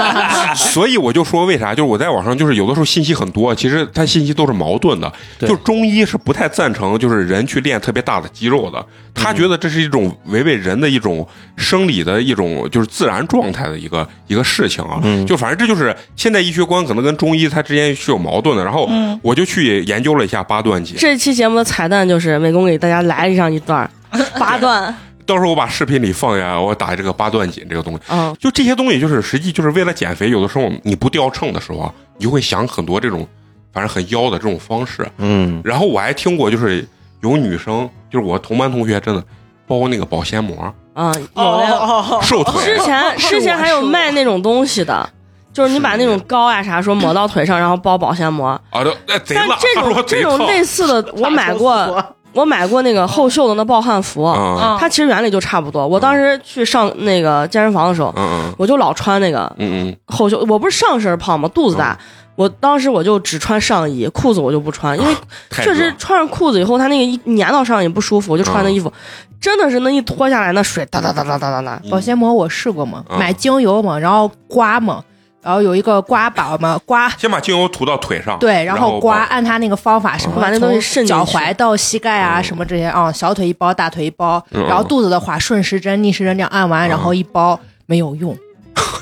所以我就说为啥，就是我在网上就是有的时候信息很多，其实它信息都是矛盾的。对就中医是不太赞成就是人去练特别大的肌肉的，他觉得这是一种违背人的一种生理的一种就是自然状态的一个一个事情啊。嗯就反正这就是现代医学观可能跟中医它之间是有矛盾的。然后我就去研究了一下八段锦，这期节目的彩蛋就是美工给大家来上一段 八段，到时候我把视频里放下，我打这个八段锦这个东西。嗯，就这些东西，就是实际就是为了减肥。有的时候你不掉秤的时候啊，你就会想很多这种，反正很妖的这种方式。嗯，然后我还听过，就是有女生，就是我同班同学，真的包那个保鲜膜啊，有哦的。哦哦 瘦腿之前之前还有卖那种东西的，就是你把那种膏呀啥说抹到腿上，然后包保鲜膜。啊，都哎贼辣，但这种 这种类似的，我买过，我买过那个后袖的那暴汗服，啊，它其实原理就差不多。我当时去上那个健身房的时候，嗯我就老穿那个嗯嗯后袖，我不是上身胖吗？肚子大。我当时我就只穿上衣，裤子我就不穿，因为确实穿上裤子以后，它那个一粘到上衣不舒服，我就穿那衣服，真的是那一脱下来，那水哒哒哒哒哒哒哒。保鲜膜我试过嘛，嗯买精油嘛，然后刮嘛，然后有一个刮宝嘛，刮先把精油涂到腿上，对，然后刮，刮按他那个方法，什么把那东西渗脚踝到膝盖啊，嗯什么这些啊，小腿一包，大腿一包，嗯然后肚子的话顺时针、逆时针这样按完，然后一包没有用。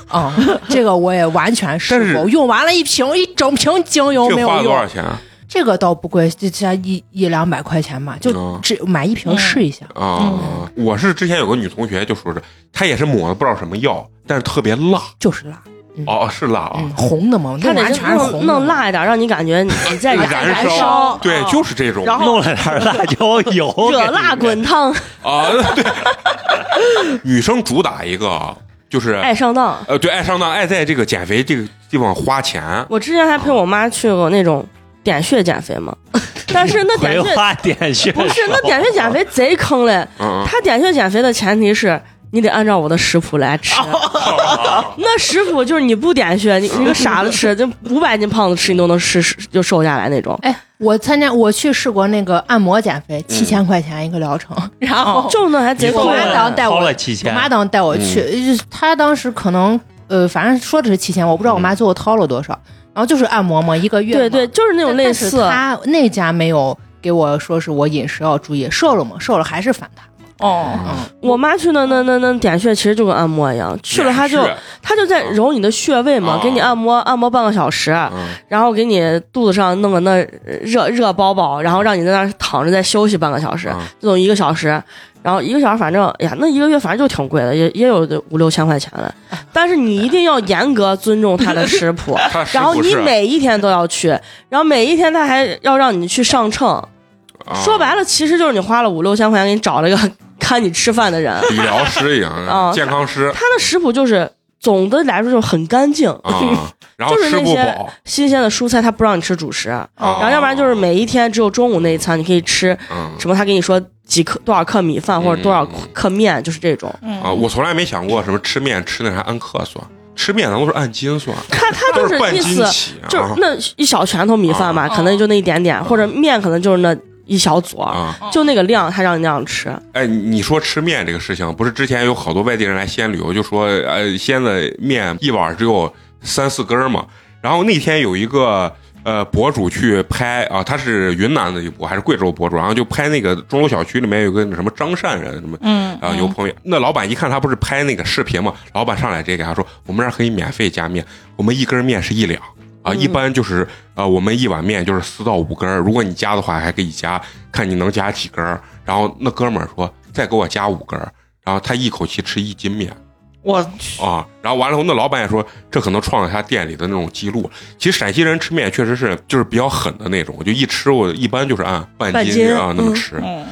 啊、这个我也完全试过，用完了一瓶一整瓶精油没有这花了多少用。钱啊？这个倒不贵，就才一一两百块钱吧，就嗯只买一瓶试一下。啊，我是之前有个女同学就说是，她也是抹了不知道什么药，但是特别辣。就是辣，哦，是辣啊。嗯，，红的嘛，它得全是弄红的弄辣一点，让你感觉你在燃 燃烧。烧，对，啊就是这种。然后弄了点辣椒油，热辣滚烫，啊，对，女生主打一个就是爱上当。呃，对，爱上当，爱在这个减肥这个地方花钱。我之前还陪我妈去过那种点穴减肥嘛，但是那点穴花点穴不是那点穴减肥贼坑嘞。嗯，他点穴减肥的前提是你得按照我的食谱来吃，那食谱就是你不点穴，你你个傻子吃，就五百斤胖子吃你都能吃就瘦下来那种。哎，我参加我去试过那个按摩减肥，七千块钱一个疗程，然后就那还结果我妈当带我我妈当时带我去，就是她当时可能呃，反正说的是七千，我不知道我妈最后掏了多少。然后就是按摩嘛，一个月对对，就是那种类似。她那家没有给我说是我饮食要注意，瘦了嘛，瘦了还是反弹。哦，我妈去那那那那点穴，其实就跟按摩一样，去了她就她就在揉你的穴位嘛，啊给你按摩按摩半个小时，嗯。然后给你肚子上弄个那热热包包，然后让你在那儿躺着再休息半个小时嗯，这种一个小时，然后一个小时反正哎呀，那一个月反正就挺贵的，也也有五六千块钱的，但是你一定要严格尊重他的 食谱，然后你每一天都要去，然后每一天他还要让你去上秤，啊说白了其实就是你花了五六千块钱给你找了一个 看你吃饭的人，理疗师一样 啊的健康师。他的食谱就是总的来说就是很干净。啊，然后就是那些吃不饱，新鲜的蔬菜，他不让你吃主食，啊然后要不然就是每一天只有中午那一餐你可以吃嗯。什么，他给你说几克多少克米饭或者多少嗯克面，就是这种。啊，我从来没想过什么吃面吃那啥按克算，吃面咱都是按斤算，他他就是意思啊。就是那一小拳头米饭吧，啊可能就那一点点，或者面可能就是那一小撮儿，啊。就那个量，他让你那样吃。哎，你你说吃面这个事情，不是之前有好多外地人来西安旅游，就说呃西安的面一碗只有三四根儿嘛。然后那天有一个呃博主去拍啊，他是云南的一博还是贵州博主，然后就拍那个钟楼小区里面有个什么张善人什么。嗯啊，有朋友，那老板一看他不是拍那个视频嘛，老板上来直接给他说，我们这儿可以免费加面，我们一根面是一两啊，一般就是呃，我们一碗面就是四到五根儿，如果你加的话还可以加，看你能加几根儿。然后那哥们儿说再给我加五根儿，然后他一口气吃一斤面我去，啊，然后完了后那老板也说这可能创了他店里的那种记录。其实陕西人吃面确实是就是比较狠的那种，就一吃我一般就是按半斤啊那么吃。嗯，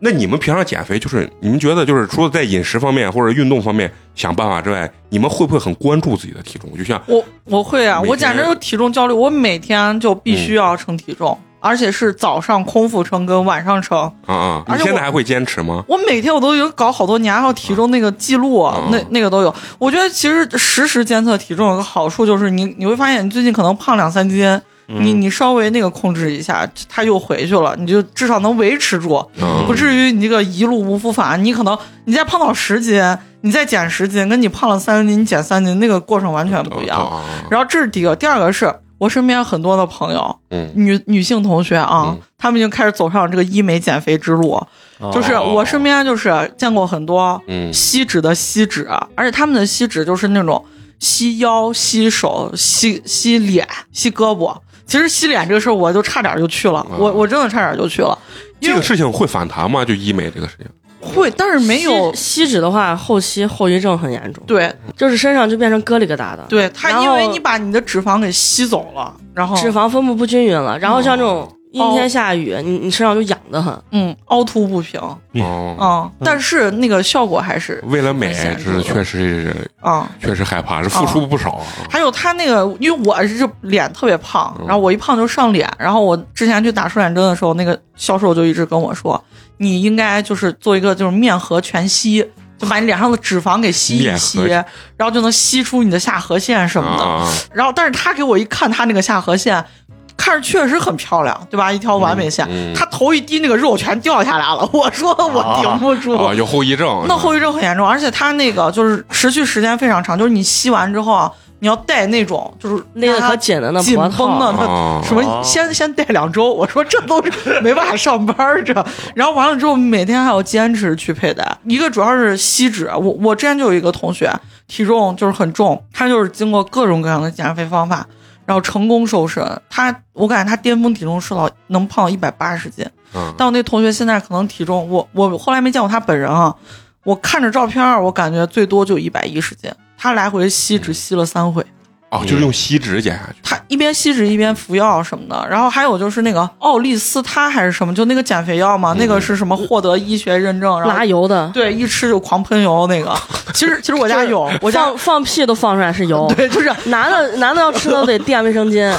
那你们平常减肥，就是你们觉得就是除了在饮食方面或者运动方面想办法之外，你们会不会很关注自己的体重？就像我我会啊，我简直有体重焦虑，我每天就必须要称体重，而且是早上空腹称跟晚上称。啊啊，你现在还会坚持吗？我每天我都有搞好多年，还有体重那个记录，嗯那那个都有。我觉得其实实时监测体重有个好处，就是你你会发现你最近可能胖两三斤，你你稍微那个控制一下，他又回去了，你就至少能维持住，嗯不至于你这个一路无复返。你可能你再胖到十斤，你再减十斤，跟你胖了三斤，你减三斤，那个过程完全不一样。啊然后这是第一个，第二个是我身边很多的朋友，嗯女女性同学啊，嗯她们已经开始走上这个医美减肥之路。就是哦我身边就是见过很多嗯吸脂的吸脂，而且他们的吸脂就是那种吸腰、吸手、吸吸脸、吸胳膊。其实洗脸这个事儿，我就差点就去了，我我真的差点就去了，因为这个事情会反弹吗？就医美这个事情，会，但是没有吸吸脂的话，后期后遗症很严重，对。就是身上就变成疙里疙瘩的，对，它因为你把你的脂肪给吸走了，然后脂肪分布不均匀了，然后像这种阴哦天下雨，你你身上就痒得很。嗯凹凸不平，哦，嗯，但是那个效果还是为了美，是确实啊。确实害怕，是付出不少啊。还有他那个，因为我是脸特别胖，嗯然后我一胖就上脸，然后我之前去打瘦脸针的时候，那个销售就一直跟我说，你应该就是做一个就是面颌全吸，就把你脸上的脂肪给吸一面吸，然后就能吸出你的下颌线什么的。啊，然后，但是他给我一看他那个下颌线，看着确实很漂亮，对吧？一条完美线，嗯嗯他头一低，那个肉全掉下来了。我说我顶不住。啊，有后遗症，那后遗症很严重，而且它那个就是持续时间非常长，就是你吸完之后啊，你要戴那种就是勒得可紧的那紧绷的什么，先先戴两周。我说这都是没办法上班这，然后完了之后每天还要坚持去佩戴。一个主要是吸脂，我我之前就有一个同学体重就是很重，他就是经过各种各样的减肥方法，然后成功瘦身。他我感觉他巅峰体重瘦到能胖到一百八十斤。嗯但我那同学现在可能体重，我我后来没见过他本人啊，我看着照片，我感觉最多就一百一十斤。他来回吸只吸了三回，哦，就是用锡纸剪下去。他一边锡纸一边服药什么的。然后还有就是那个奥利司他还是什么，就那个减肥药嘛，那个是什么获得医学认证，然后拉油的，对一吃就狂喷油那个。其实其实我家有，我家放放屁都放出来是油。对就是男的男的要吃都得垫卫生巾，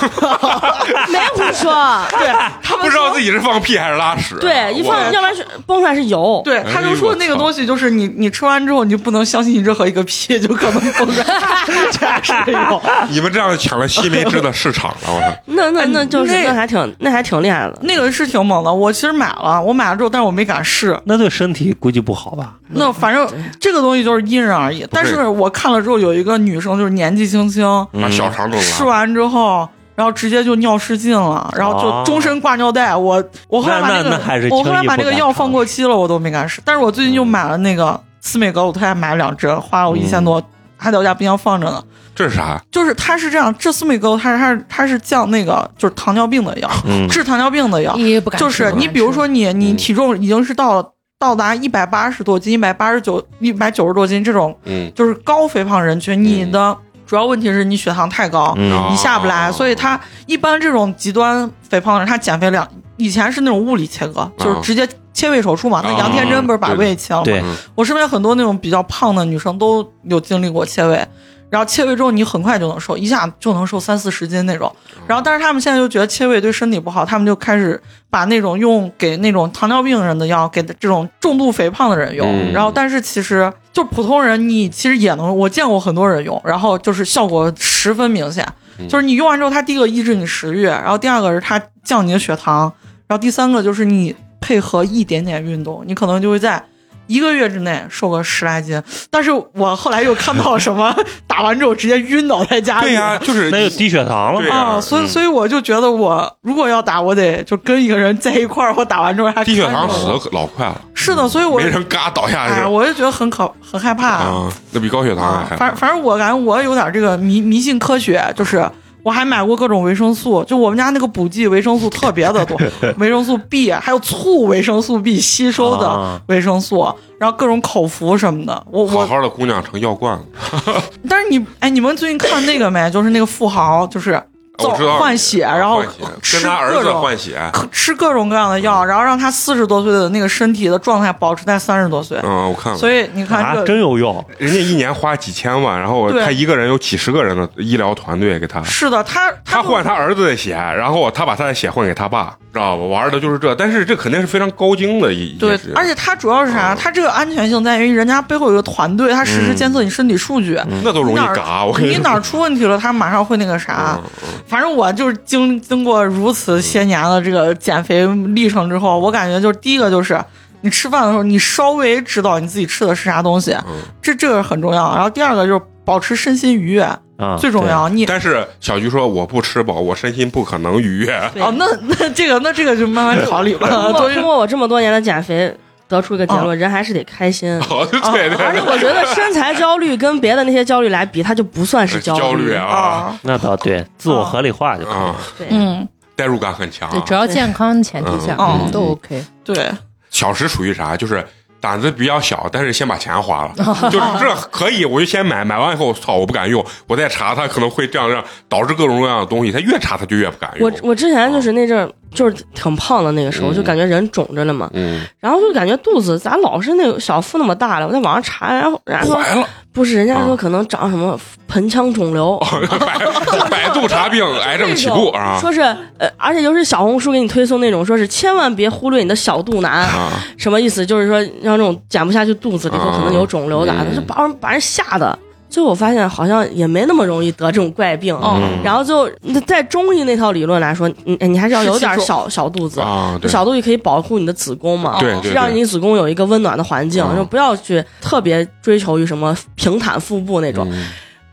没胡说。对他们不知道自己是放屁还是拉屎。对，一放要不然是崩出来是油。对，他就说那个东西就是你你吃完之后，你就不能相信任何一个屁，就可能崩出来 全是油。你们这样抢了西梅汁的市场了，我操！那那那就是那那还挺那还挺厉害的。那个是挺猛的，我其实买了，我买了之后，但是我没敢试。那对身体估计不好吧？那反正这个东西就是因人而异，但是我看了之后，有一个女生就是年纪轻轻，把小肠都吃。完之后，然后直接就尿失禁了，然后就终身挂尿袋。我我后来把那个我后来把那个药放过期了，我都没敢试。但是我最近又买了那个司美格鲁肽，买了两针，花了我一千多，还在我家冰箱放着呢。这是啥？就是它是这样，这司美格鲁它是它是它是降那个就是糖尿病的药，嗯，治糖尿病的药。你不敢就是你比如说你你体重已经是到了到达一百八十多斤、一百八十九、一百九十多斤这种嗯，就是高肥胖人群，你的主要问题是你血糖太高，嗯你下不来，哦所以他一般这种极端肥胖的人，他减肥量以前是那种物理切割，就是直接切胃手术嘛。那哦杨天真不是把胃切了吗？对，我身边很多那种比较胖的女生都有经历过切胃。然后切胃之后，你很快就能瘦，一下就能瘦三四十斤那种。然后，但是他们现在就觉得切胃对身体不好，他们就开始把那种用给那种糖尿病人的药给这种重度肥胖的人用。嗯然后，但是其实就普通人，你其实也能，我见过很多人用，然后就是效果十分明显。就是你用完之后，它第一个抑制你食欲，然后第二个是它降你的血糖，然后第三个就是你配合一点点运动，你可能就会在一个月之内瘦个十来斤。但是我后来又看到什么 打完之后直接晕倒在家里，对呀，就是那就低血糖了嘛。啊，所以嗯所以我就觉得我如果要打，我得就跟一个人在一块儿，我打完之后还低血糖死的老快了，是的，所以我没人嘎倒下哎，去我就觉得很可很害怕。啊，那比高血糖还害怕。反反正我感觉我有点这个迷迷信科学，就是我还买过各种维生素，就我们家那个补剂维生素特别的多，维生素 B 还有促维生素 B 吸收的啊维生素，然后各种口服什么的。我我，好好的姑娘成药罐子，但是你哎，你们最近看那个没？就是那个富豪，就是造我知道换血，然后吃跟他儿子各种换血，吃各种各样的药，然后让他四十多岁的那个身体的状态保持在三十多岁。嗯，我看了。所以你看啊这，个真有用。人家一年花几千万，然后他一个人有几十个人的医疗团队给他，是的，他就他换他儿子的血，然后他把他的血换给他爸，知道吧？玩的就是这，但是这肯定是非常高精的一对而且他主要是啥？他这个安全性在于人家背后有个团队，他实时监测你身体数据，那都容易嘎。我跟说你哪出问题了，他马上会那个啥。嗯反正我就是经经过如此些年的这个减肥历程之后，我感觉就是第一个就是。你吃饭的时候，你稍微知道你自己吃的是啥东西，嗯这这个很重要。然后第二个就是保持身心愉悦，啊，最重要。你但是小菊说我不吃饱，我身心不可能愉悦。对哦，那那这个那这个就慢慢考虑通了。过多通过我这么多年的减肥，得出一个结论：人还是得开心。哦，对对而且，我觉得身材焦虑跟别的那些焦虑来比，它就不算是焦虑虑啊啊，那倒对，自我合理化就可以。啊，对，嗯，代入感很强对，啊。只要健康前提下，嗯嗯都 OK。对，小时属于啥？就是胆子比较小，但是先把钱花了，就是这可以，我就先买，买完以后，操，我不敢用，我再查，它可能会这样让，导致各种各样的东西，他越查他就越不敢用。我我之前就是那阵儿就是挺胖的那个时候，嗯就感觉人肿着了嘛，嗯，然后就感觉肚子咋老是那个小腹那么大了？我在网上查，然后人家说怀了，不是，人家啊说可能长什么盆腔肿瘤。百百度查病，癌症起步啊说是呃，而且就是小红书给你推送那种，说是千万别忽略你的小肚腩，啊！什么意思？就是说让这种减不下去肚子里头可能有肿瘤咋的，嗯就把人把人吓的。最后我发现好像也没那么容易得这种怪病，嗯。然后就在中医那套理论来说，你你还是要有点小小肚子，啊，小肚子可以保护你的子宫嘛，对对对是让你子宫有一个温暖的环境，嗯就不要去特别追求于什么平坦腹部那种。嗯。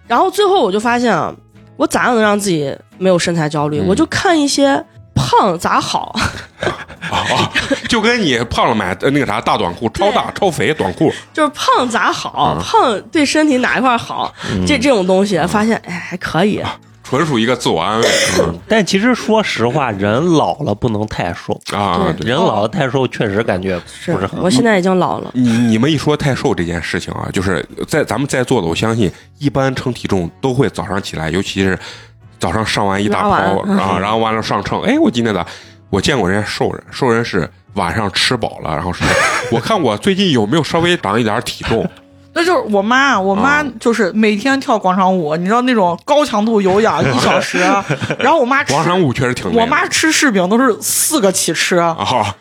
然后最后我就发现啊，我咋样能让自己没有身材焦虑？嗯。我就看一些胖咋好，啊，就跟你胖了买呃那个啥大短裤，超大超肥短裤，就是胖咋好，嗯。胖对身体哪一块好，这这种东西，发现哎还可以。纯属一个自我安慰。但其实说实话，人老了不能太瘦，啊。人老了太瘦确实感觉不是很我现在已经老了，你你们一说太瘦这件事情啊，就是在咱们在座的，我相信一般称体重都会早上起来，尤其是早上上完一大拉完泡啊，然后完了上秤，哎，我今天咋？我见过人家瘦人，瘦人是晚上吃饱了，然后是，我看我最近有没有稍微长一点体重，那就是我妈，我妈啊就是每天跳广场舞，你知道那种高强度有氧一小时，然后我妈吃广场舞确实挺我妈吃柿饼都是四个起吃。啊，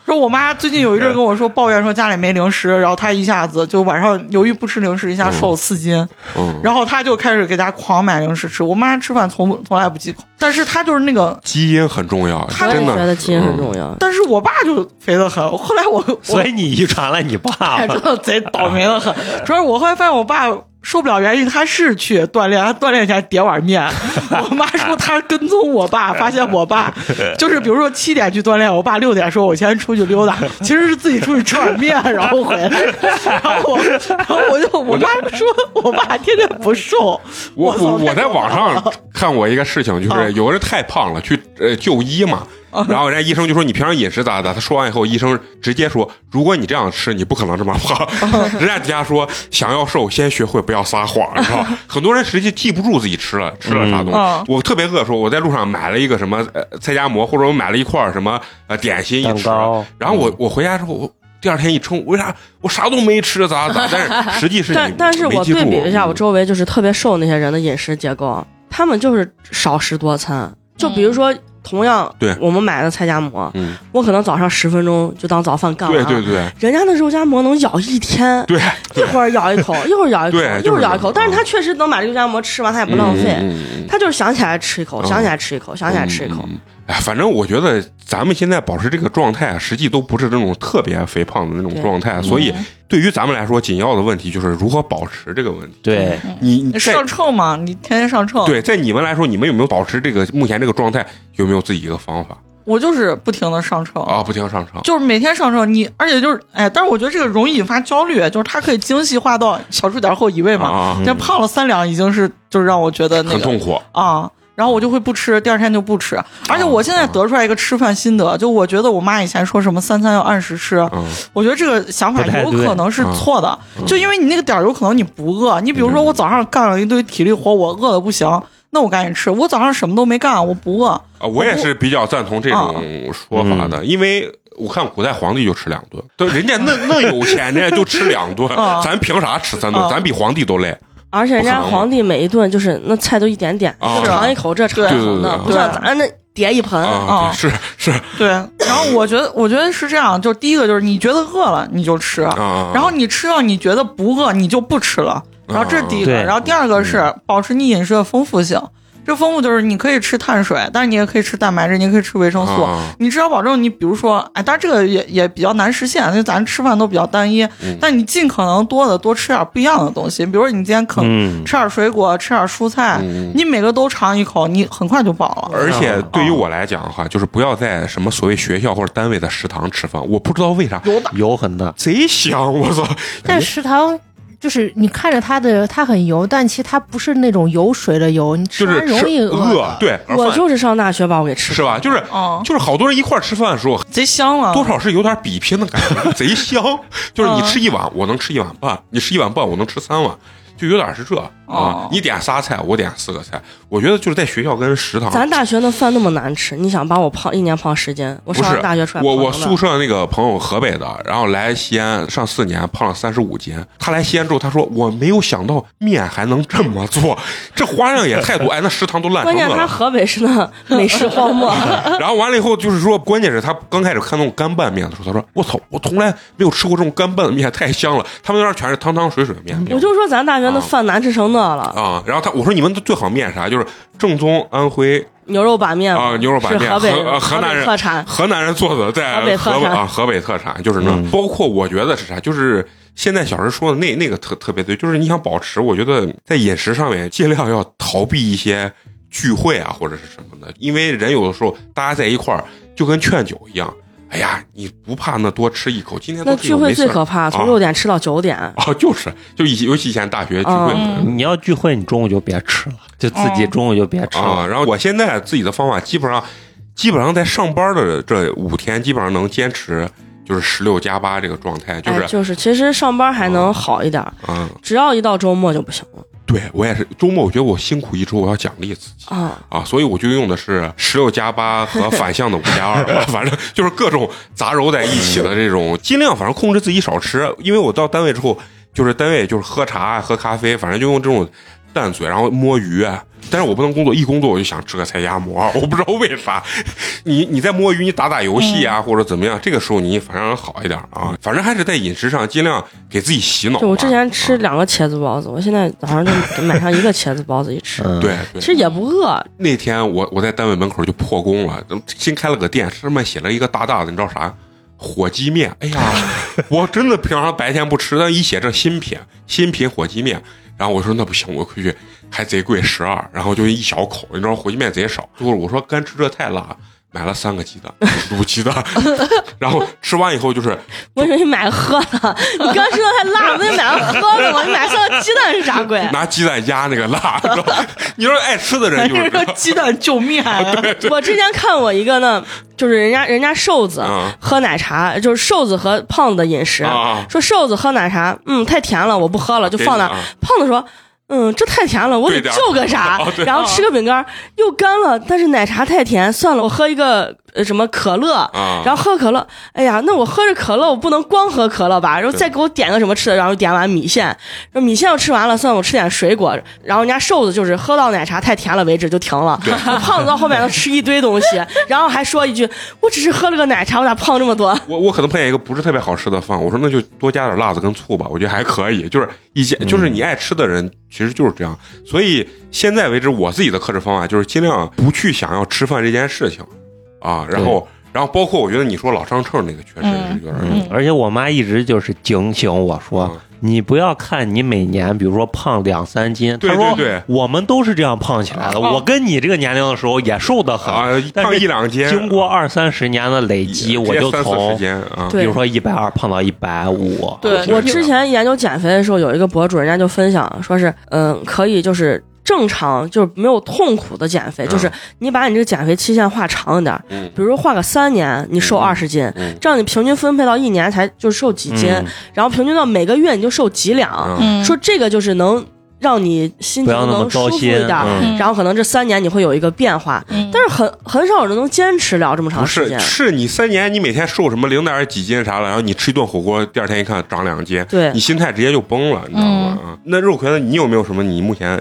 说我妈最近有一阵跟我说抱怨说家里没零食，然后她一下子就晚上由于不吃零食，一下瘦了四斤，嗯，然后她就开始给家狂买零食吃。我妈吃饭从从来不忌口，但是她就是那个，基因很重要，她我也真的觉得基因很重要。但是我爸就肥得很。后来我我所以你遗传了你爸 哎，真。的贼倒霉的很。主要是我后来发现我爸受不了原因，他是去锻炼，他锻炼前点碗面。我妈说他跟踪我爸，发现我爸 就是比如说七点去锻炼，我爸六点说我先出去溜达，其实是自己出去吃碗面，然后回来。然后我，然后我就我妈说我爸天天不瘦。我我我在网上看过一个事情，就啊是有个人太胖了，去呃就医嘛，然后人家医生就说你平常饮食咋咋，他说完以后，医生直接说，如果你这样吃，你不可能这么胖。人家底下说想要瘦，先学会不要撒谎，你知道吧？很多人实际记不住自己吃了吃了啥东西。嗯我特别饿的时候，我在路上买了一个什么呃菜夹馍，或者我买了一块什么呃 点心一吃，然后我我回家之后我。第二天一称，为啥我啥都没吃？咋咋？但是实际是但你但是我对比了一下我嗯周围就是特别瘦那些人的饮食结构，他们就是少食多餐。就比如说，同样对我们买的菜夹馍，嗯，我可能早上十分钟就当早饭干完了。对对对人家那肉夹馍能咬一天，对，一会儿咬一口，一会儿咬一口，一会儿咬一口。但是他确实能把这肉夹馍吃完，他也不浪费。他就是想起来吃一口，嗯想起来吃一口，想起来吃一口。哎，反正我觉得咱们现在保持这个状态，实际都不是那种特别肥胖的那种状态，所以对于咱们来说，紧要的问题就是如何保持这个问题。对，你你上秤嘛，你天天上秤。对，在你们来说，你们有没有保持这个目前这个状态？有没有自己一个方法我就是不停的上秤。啊？不停地上秤，就是每天上秤，你而且就是哎，但是我觉得这个容易引发焦虑，就是它可以精细化到小数点后一位嘛。啊，这胖了三两已经是就是让我觉得那个很痛苦。啊，然后我就会不吃，第二天就不吃。而且我现在得出来一个吃饭心得，就我觉得我妈以前说什么三餐要按时吃，嗯我觉得这个想法有可能是错的，就因为你那个点儿有可能你不饿。你比如说我早上干了一堆体力活，我饿的不行，那我赶紧吃。我早上什么都没干，我不饿。啊，我也是比较赞同这种说法的，因为我看古代皇帝就吃两顿，对，人家那那有钱呢，就吃两顿，啊咱凭啥吃三顿？啊咱比皇帝都累。而且人家皇帝每一顿就是那菜都一点点，尝一口这尝一口那不像咱那叠一盆。是是对，然后我觉得，我觉得是这样，就第一个就是你觉得饿了你就吃，啊，然后你吃到你觉得不饿你就不吃了，然后这是第一个，对然后第二个是保持你饮食的丰富性。这丰富就是你可以吃碳水，但是你也可以吃蛋白质，你也可以吃维生素。啊你至少保证你，比如说，哎，但这个也也比较难实现，因为咱吃饭都比较单一。嗯但你尽可能多的多吃点不一样的东西，比如说你今天可吃点水果，吃点蔬菜，嗯你每个都尝一口，你很快就饱了。而且对于我来讲的话，就是不要在什么所谓学校或者单位的食堂吃饭，我不知道为啥有的油很大，贼香，我操！但食堂就是你看着它的它很油，但其实它不是那种油水的油，你吃完容易饿，对，我就是上大学把我给吃是吧？就是嗯就是好多人一块吃饭的时候，贼香啊，多少是有点比拼的感觉，贼香。就是你嗯吃一碗，我能吃一碗半；你吃一碗半，我能吃三碗，就有点是这啊哦。你点仨菜，我点四个菜。我觉得就是在学校跟食堂，咱大学那饭那么难吃，你想把我胖一年胖十斤？我上大学出来我我宿舍那个朋友河北的，然后来西安上四年，胖了三十五斤。他来西安之后，他说我没有想到面还能这么做，这花样也太多。哎，那食堂都烂成关键他。河北是那美食荒漠，然后完了以后，就是说，关键是他刚开始看那种干拌面的时候，他说：“我操，我从来没有吃过这种干拌的面，太香了。”他们那边全是汤汤水水的面。我就说咱大学那饭难吃成那了，啊，然后他我说你们最好面啥？就是正宗安徽牛肉板面啊牛肉板面，河北河河南特产。河南人做的，在河北河北啊河北特产就是那。嗯包括我觉得是啥，就是现在小时说的那那个特特别对，就是你想保持，我觉得在饮食上面尽量要逃避一些聚会啊或者是什么的，因为人有的时候大家在一块儿就跟劝酒一样。哎呀，你不怕那多吃一口？今天那聚会最可怕，从啊六点吃到九点。哦，就是就以尤其以前大学聚会你要聚会，你中午就别吃了，就自己中午就别吃啊。了。然后我现在自己的方法，基本上基本上在上班的这五天，基本上能坚持就是十六加八这个状态，就是哎，就是其实上班还能好一点，嗯，只要一到周末就不行了对我也是周末，我觉得我辛苦一周，我要奖励自己。啊。啊，所以我就用的是十六加八和反向的五加二，反正就是各种杂糅在一起的这种，尽量反正控制自己少吃。因为我到单位之后，就是单位就是喝茶啊、喝咖啡，反正就用这种淡嘴，然后摸鱼。啊但是我不能工作，一工作我就想吃个菜夹馍，我不知道为啥。你你在摸鱼，你打打游戏啊，或者怎么样，这个时候你反正好一点啊。反正还是在饮食上尽量给自己洗脑。就我之前吃啊两个茄子包子，我现在早上就买上一个茄子包子一吃，嗯，对对其，实也不饿。那天我我在单位门口就破功了，新开了个店，上面写了一个大大的，你知道啥？火鸡面。哎呀，我真的平常白天不吃，但一写这新品新品火鸡面，然后我说那不行，我回去还贼贵十二，然后就一小口，你知道火鸡面贼少，最后我说干吃这太辣。买了三个鸡蛋，卤鸡蛋，然后吃完以后就是我以为你买个喝的，你刚说的太辣了，那你买了喝的吗？你买三个鸡蛋是啥鬼？拿鸡蛋压那个辣，你知道你说爱吃的人就是这样这个鸡蛋救面，我之前看过一个呢，就是人家人家瘦子啊喝奶茶，就是瘦子和胖子的饮食啊，说瘦子喝奶茶，嗯，太甜了，我不喝了，就放那。胖子说。嗯，这太甜了，我得兑点儿就个 啥然后吃个饼干，又干了，但是奶茶太甜，算了，我喝一个呃什么可乐，啊，然后喝可乐，哎呀，那我喝着可乐，我不能光喝可乐吧？然后再给我点个什么吃的，然后点碗米线，然后米线我吃完了，算了，我吃点水果。然后人家瘦子就是喝到奶茶太甜了为止就停了，胖子到后面能吃一堆东西，然后还说一句：“我只是喝了个奶茶，我咋胖这么多我我可能碰见一个不是特别好吃的饭，我说那就多加点辣子跟醋吧，我觉得还可以。就是一些就是你爱吃的人，其实就是这样。所以现在为止，我自己的克制方法就是尽量不去想要吃饭这件事情啊，然后然后包括我觉得你说老上秤那个确实是有点嗯，而且我妈一直就是警醒我说，嗯。你不要看你每年，比如说胖两三斤，对她说对。对我们都是这样胖起来的。啊我跟你这个年龄的时候也瘦得很，啊，胖但是一两斤，经过二三十年的累积，我就直接三四十从啊，比如说一百二胖到一百五。对我之前研究减肥的时候，有一个博主，人家就分享说是，嗯，可以就是正常，就是没有痛苦的减肥，嗯。就是你把你这个减肥期限画长一点，嗯。比如说画个三年，你瘦嗯二十斤，嗯。这样你平均分配到一年才就瘦几斤，嗯。然后平均到每个月你就瘦几两，说这个就是能让你心情那么能舒服一点。嗯。然后可能这三年你会有一个变化，嗯。但是很很少有人能坚持了这么长时间。是是你三年你每天瘦什么零点几斤啥了，然后你吃一顿火锅，第二天一看长两斤，对。你心态直接就崩了，你知道吗？啊，那肉葵呢？你有没有什么你目前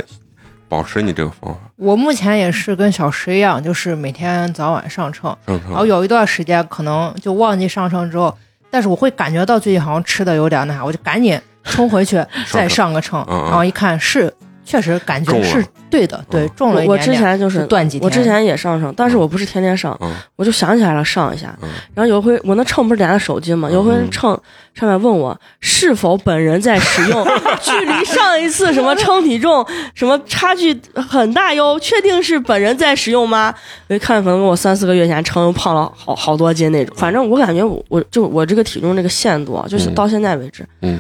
保持你这个方法？我目前也是跟小石一样，就是每天早晚上秤，上然后有一段时间可能就忘记上秤之后，但是我会感觉到最近好像吃的有点那啥，我就赶紧冲回去 再上个秤，嗯嗯。然后一看是确实感觉是对的，对嗯重了一我之前就是断几天，我之前也上秤，但是我不是天天上，嗯我就想起来了上一下。嗯然后有一回我那秤不是连着手机吗？有一回嗯秤上面问我是否本人在使用，距离上一次什么称体重什么差距很大哟，确定是本人在使用吗？我一看可能我三四个月前称又胖了好好多斤那种。反正我感觉我我就我这个体重这个限度啊，就是嗯到现在为止，嗯。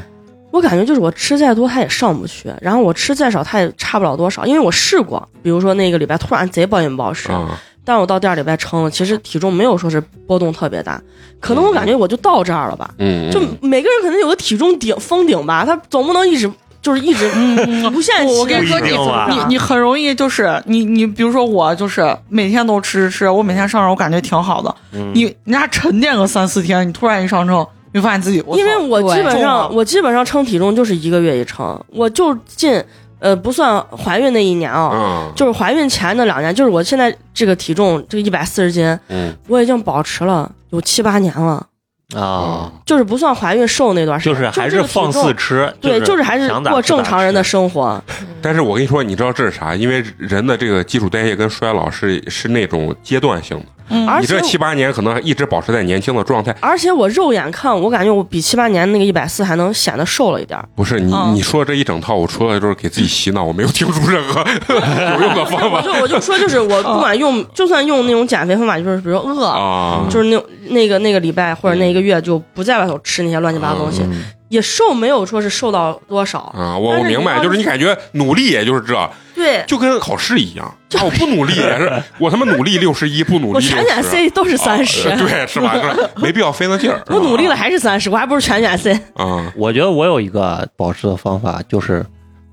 我感觉就是我吃再多它也上不去，然后我吃再少它也差不了多少，因为我试过，比如说那个礼拜突然贼暴饮暴食，啊，但我到第二礼拜称了，其实体重没有说是波动特别大，可能我感觉我就到这儿了吧。嗯，就每个人可能有个体重顶封顶吧，他总不能一直就是一直嗯 无限期。我跟你说，你你你很容易就是你你比如说我就是每天都吃吃吃，我每天上秤，我感觉挺好的。嗯你人家沉淀个三四天，你突然一上秤，你发现自己因为我基本上我基本上称体重就是一个月一称，我就近呃不算怀孕那一年啊、嗯。就是怀孕前那两年，就是我现在这个体重这个一百四十斤，嗯。我已经保持了有七八年了，啊，就是不算怀孕瘦那段时间，就是还是放肆吃，对，就是还是过正常人的生活。但是我跟你说，你知道这是啥？因为人的这个基础代谢跟衰老是是那种阶段性的，嗯而且你这七八年可能一直保持在年轻的状态。而且我肉眼看，我感觉我比七八年那个一百四还能显得瘦了一点。不是你嗯你说这一整套，我除了就是给自己洗脑，我没有听出任何 有用的方法我就我就说，就是我不管用，就算用那种减肥方法，就是比如说饿，啊。就是那那个那个礼拜或者那一个月就不在外头吃那些乱七八糟东西，嗯也瘦没有说是瘦到多少。啊，我我明白，就是你感觉努力，也就是这，对，就跟考试一样。啊，我不努力也是，我他妈努力六十一，不努力我力全选 C 都是三十、啊对，是吧？没必要费那劲儿。我努力了还是三十，我还不如全选 C。嗯我觉得我有一个保持的方法，就是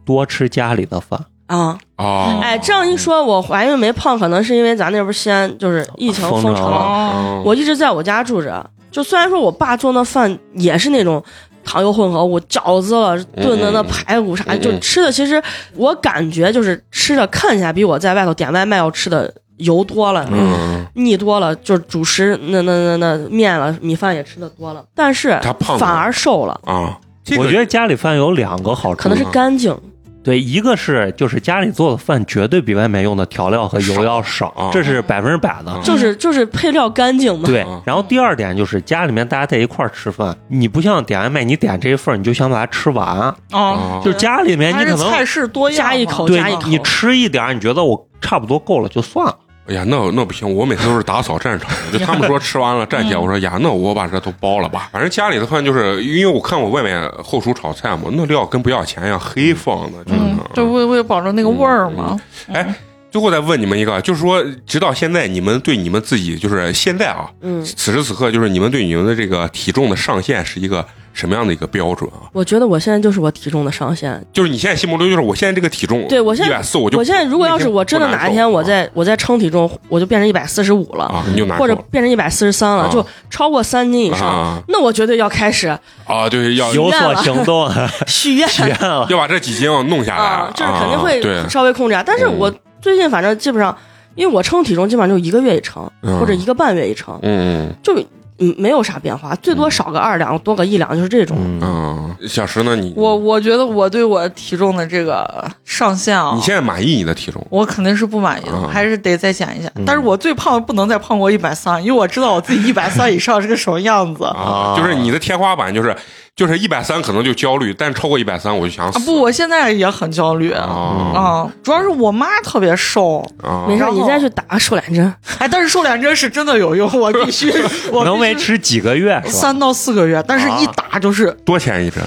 多吃家里的饭。啊，啊！哎，这样一说，我怀孕没胖，可能是因为咱那边西安就是疫情封城我一直在我家住着，就虽然说我爸做那饭也是那种糖油混合物，饺子了炖的那排骨啥，就吃的其实我感觉就是吃的看起来比我在外头点外卖要吃的油多了。嗯，腻多了，就是主食那那那那面了，米饭也吃的多了，但是他胖反而瘦了，啊，这个我觉得家里饭有两个好处，可能是干净。对，一个是就是家里做的饭绝对比外面用的调料和油要少，啊这是百分之百的。啊就是就是配料干净嘛。对啊，然后第二点就是家里面大家在一块儿吃饭，你不像点外卖，你点这一份儿你就想把它吃完，啊，啊就是家里面你可能菜式多样加一口对加一口你吃一点儿，你觉得我差不多够了就算了。哎呀，那那不行，我每次都是打扫战场，就他们说吃完了站起来，我说呀，那我把这都包了吧。反正家里的饭就是因为我看我外面后厨炒菜嘛，那料跟不要钱一样，黑放的，真嗯的。，就为为了保证那个味儿嘛。哎，最后再问你们一个，就是说，直到现在，你们对你们自己，就是现在啊，嗯，此时此刻，就是你们对你们的这个体重的上限是一个什么样的一个标准啊？我觉得我现在就是我体重的上限。就是你现在心目中，就是我现在这个体重，对我现在一百四，我就我现在如果要是我真的哪一天我在我在称体重，我就变成一百四十五了，啊，你就难受或者变成一百四十三了，啊。就超过三斤以上，啊。那我绝对要开始啊，对，要有所行动，许愿。许愿了。要把这几斤弄下来啊，就是肯定啊会，稍微控制啊。但是嗯。我最近反正基本上，因为我称体重基本上就一个月一称，嗯。或者一个半月一称，嗯。就嗯，没有啥变化，最多少个二两，多个一两，就是这种。嗯，嗯，小石呢？你我我觉得我对我体重的这个上限啊，你现在满意你的体重？我肯定是不满意的，嗯还是得再减一下。但是我最胖不能再胖过一百三，因为我知道我自己 一百三以上是个什么样子。啊啊，就是你的天花板就是就是一百三可能就焦虑，但超过一百三我就想死。不，我现在也很焦虑啊、啊主要是我妈特别瘦，啊没事，你再去打个瘦脸针。哎，但是瘦脸针是真的有用，我必须我能维持几个月？三到四个月，但是一打就是多钱一针？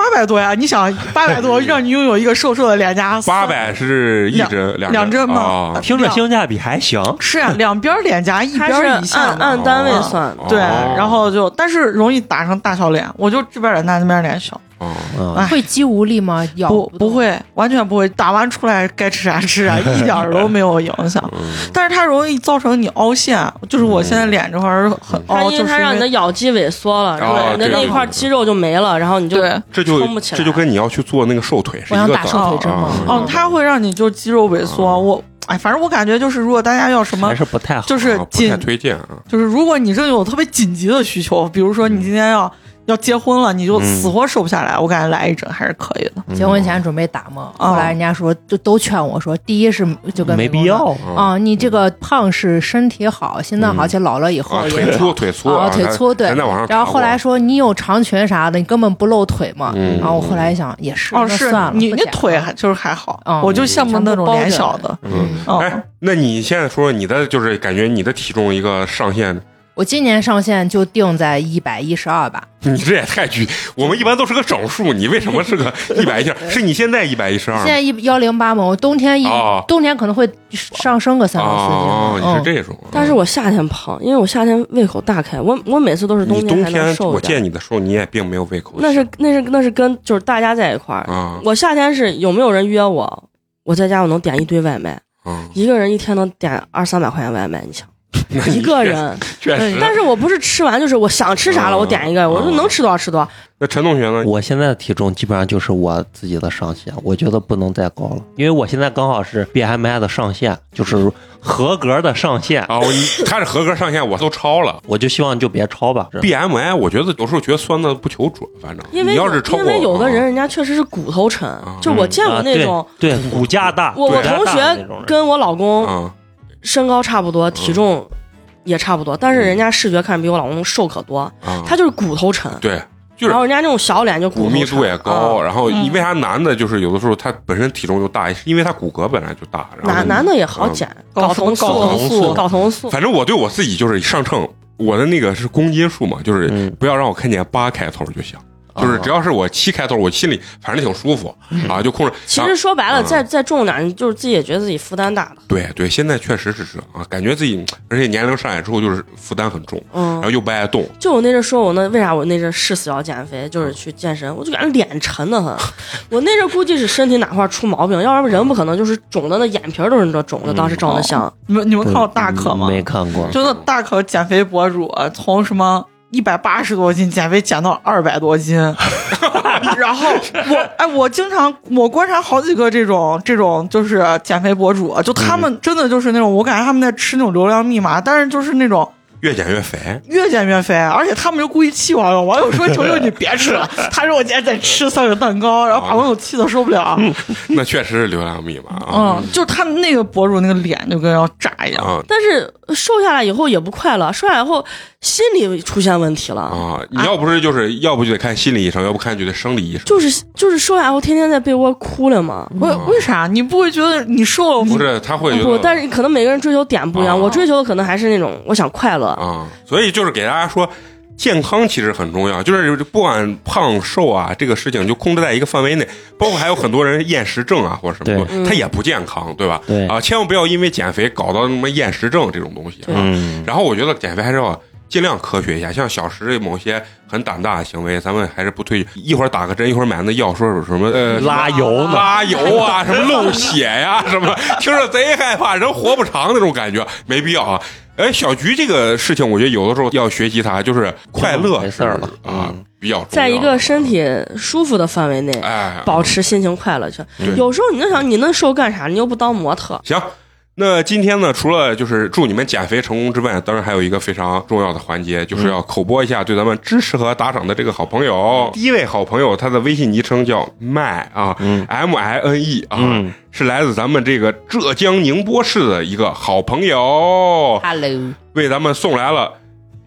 八百多呀！你想八百多 让你拥有一个瘦瘦的脸颊，八百是一针两两两针吗啊听着性价比还行。是啊，两边脸颊一边一下按嘛按单位哦算，对，哦然后就但是容易打成大小脸，我就这边脸大，那边脸小，哦。会肌无力吗？咬不不会，完全不会，打完出来该吃啥吃啥，一点儿都没有影响。嗯。但是它容易造成你凹陷，就是我现在脸这块儿很凹，就是因为它让你的咬肌萎缩了，然后哦你的那一块肌肉就没了，然后你就这就撑不起来。这就跟你要去做那个瘦腿是我想打一个道理。瘦腿针嘛啊。哦，它会让你就肌肉萎缩。我哎，反正我感觉就是，如果大家要什么还，是不太好。就是紧太推荐啊。就是如果你真的有特别紧急的需求，比如说你今天要要结婚了，你就死活瘦不下来，我感觉来一针还是可以的。结婚前准备打嘛，哦后来人家说就都劝我说，第一是就跟没必要。啊，你这个胖是身体好，心脏好，而且老了以后腿粗腿粗啊，啊，腿粗对。然后后来说你有长裙啥的，你根本不露腿嘛。嗯然后我后来一想也是，哦，算了，你那不减了腿还就是还好，嗯我就羡慕那种脸小的。嗯，哦哎，那你现在说说你的就是感觉你的体重一个上限，我今年上限就定在一百一十二吧。你这也太巨，我们一般都是个整数，你为什么是个 一百一十？是你现在一百一十二现在一幺零八嘛，我冬天一哦冬天可能会上升个三到哦，四斤。哦你是这种。但是我夏天胖，因为我夏天胃口大开，我我每次都是你冬天才能天，我瘦一点。见你的时候，你也并没有胃口。那是那是那是跟就是大家在一块儿，啊我夏天是有没有人约我，我在家我能点一堆外卖，嗯，一个人一天能点二三百块钱外卖，你想 一个人，确实。但是我不是吃完就是我想吃啥了，嗯我点一个，我说能吃多少吃多少。那陈同学呢？我现在的体重基本上就是我自己的上限，我觉得不能再高了，因为我现在刚好是 BMI 的上限，就是合格的上限，啊，我你 他是合格上限，我都超了。我就希望就别超吧。BMI 我觉得有时候觉得算的不求准，反正因为你要是超过，因为有的人啊人家确实是骨头沉，就我见过啊那种，对对骨架大，我我同学跟我老公啊身高差不多，体重也差不多，但是人家视觉看比我老公瘦可多，啊，他就是骨头沉，对，就是然后人家那种小脸就骨头沉密度也高，嗯然后因为啥男的就是有的时候他本身体重就大，是因为他骨骼本来就大。然后男男的也好减，嗯睾酮素、睾酮素睾酮素，反正我对我自己就是上秤，我的那个是公斤数嘛，就是嗯不要让我看见八开头就行。就是只要是我七开头，我心里反正挺舒服啊，就控制。其实说白了，嗯再再重点，就是自己也觉得自己负担大了。对对，现在确实是这样啊，感觉自己，而且年龄上来之后就是负担很重，然嗯后，又不爱动，就我那阵说我那为啥我那阵誓死要减肥，就是去健身，我就感觉脸沉的很。我那阵估计是身体哪块出毛病，要不然人不可能就是肿的那眼皮都是那肿的，当时照的相。你们你们看过大可吗？没看过。就那大可减肥博主，从什么一百八十多斤减肥减到二百多斤，然后我 哎，我经常我观察好几个这种这种就是减肥博主，就他们真的就是那种，我感觉他们在吃那种流量密码，但是就是那种。越减越肥。越减越肥，而且他们就故意气网友，网友说：“求求你别吃了。”他说：“我今天在吃三个蛋糕，然后把网友气的受不了。那确实是流量密码啊。嗯，就他们那个博主那个脸就跟要炸一样。啊但是瘦下来以后也不快乐，瘦下来以后心理出现问题了。啊！你要不是就是要不就得看心理医生，要不看就得生理医生。就是就是瘦下来后天天在被窝哭了嘛。为为啥你不会觉得你瘦了？不是，他会觉不，但是可能每个人追求点不一样，啊我追求的可能还是那种我想快乐。啊，所以就是给大家说，健康其实很重要，就是不管胖瘦啊，这个事情就控制在一个范围内。包括还有很多人厌食症啊或者什么他也不健康，对吧？对啊，千万不要因为减肥搞到什么厌食症这种东西啊。嗯，然后我觉得减肥还是要尽量科学一下，像小时某些很胆大的行为，咱们还是不推。一会儿打个针，一会儿买那药，说是什么呃拉油呢拉油啊，什么漏血呀、什么，听着贼害怕，人活不长那种感觉，没必要啊。哎，小菊这个事情，我觉得有的时候要学习它，就是快乐没事儿了啊嗯，比较重要在一个身体舒服的范围内，哎保持心情快乐去。有时候你能想，你那瘦干啥？你又不当模特，行。那今天呢，除了就是祝你们减肥成功之外，当然还有一个非常重要的环节，就是要口播一下对咱们支持和打赏的这个好朋友。第一位好朋友，他的微信昵称叫麦啊、m I N E 啊，嗯。是来自咱们这个浙江宁波市的一个好朋友，Hello，为咱们送来了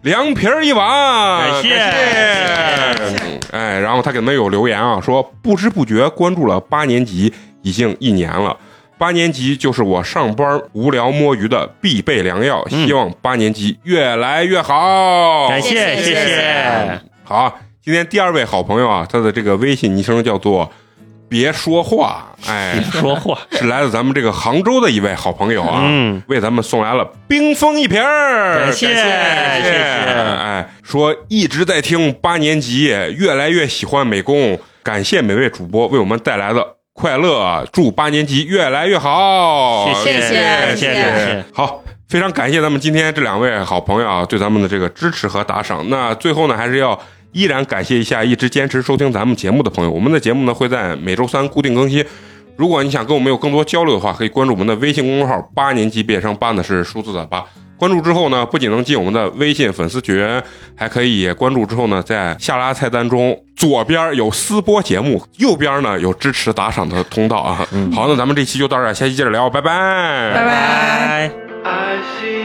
凉皮儿一碗，感谢。感谢。哎，然后他给咱们有留言啊，说不知不觉关注了八年级已经一年了。八年级就是我上班无聊摸鱼的必备良药，嗯希望八年级越来越好。感谢谢谢谢，好，今天第二位好朋友啊，他的这个微信昵称叫做“别说话”，哎，说话，是来自咱们这个杭州的一位好朋友啊，嗯为咱们送来了冰封一瓶儿，感谢感谢谢哎，说一直在听八年级，越来越喜欢美工，感谢每位主播为我们带来的快乐，祝八年级越来越好，谢谢谢谢谢谢，好，非常感谢咱们今天这两位好朋友啊，对咱们的这个支持和打赏。那最后呢，还是要依然感谢一下一直坚持收听咱们节目的朋友。我们的节目呢会在每周三固定更新。如果你想跟我们有更多交流的话，可以关注我们的微信公众号“八年级毕业生”，八呢是数字的八。关注之后呢，不仅能进我们的微信粉丝群，还可以关注之后呢，在下拉菜单中左边有私播节目，右边呢有支持打赏的通道啊。好，那咱们这期就到这儿，下期接着聊，拜拜，拜拜。拜。I see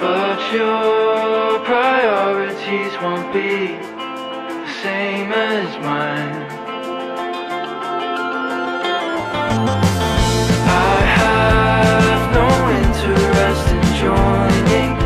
But your priorities won't be the same as mine. I have no interest in joining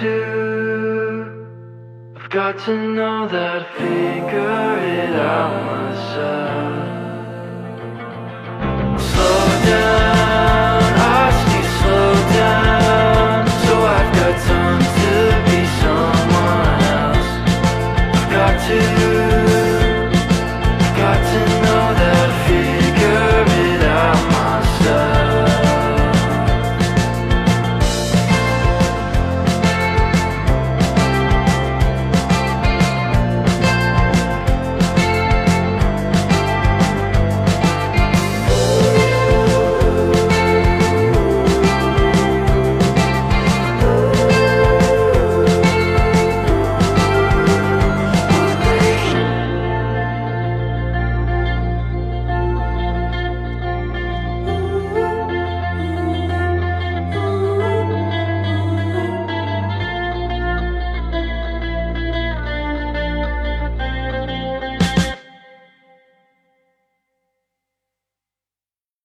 to, I've got to know that figure it out myself. Slow down.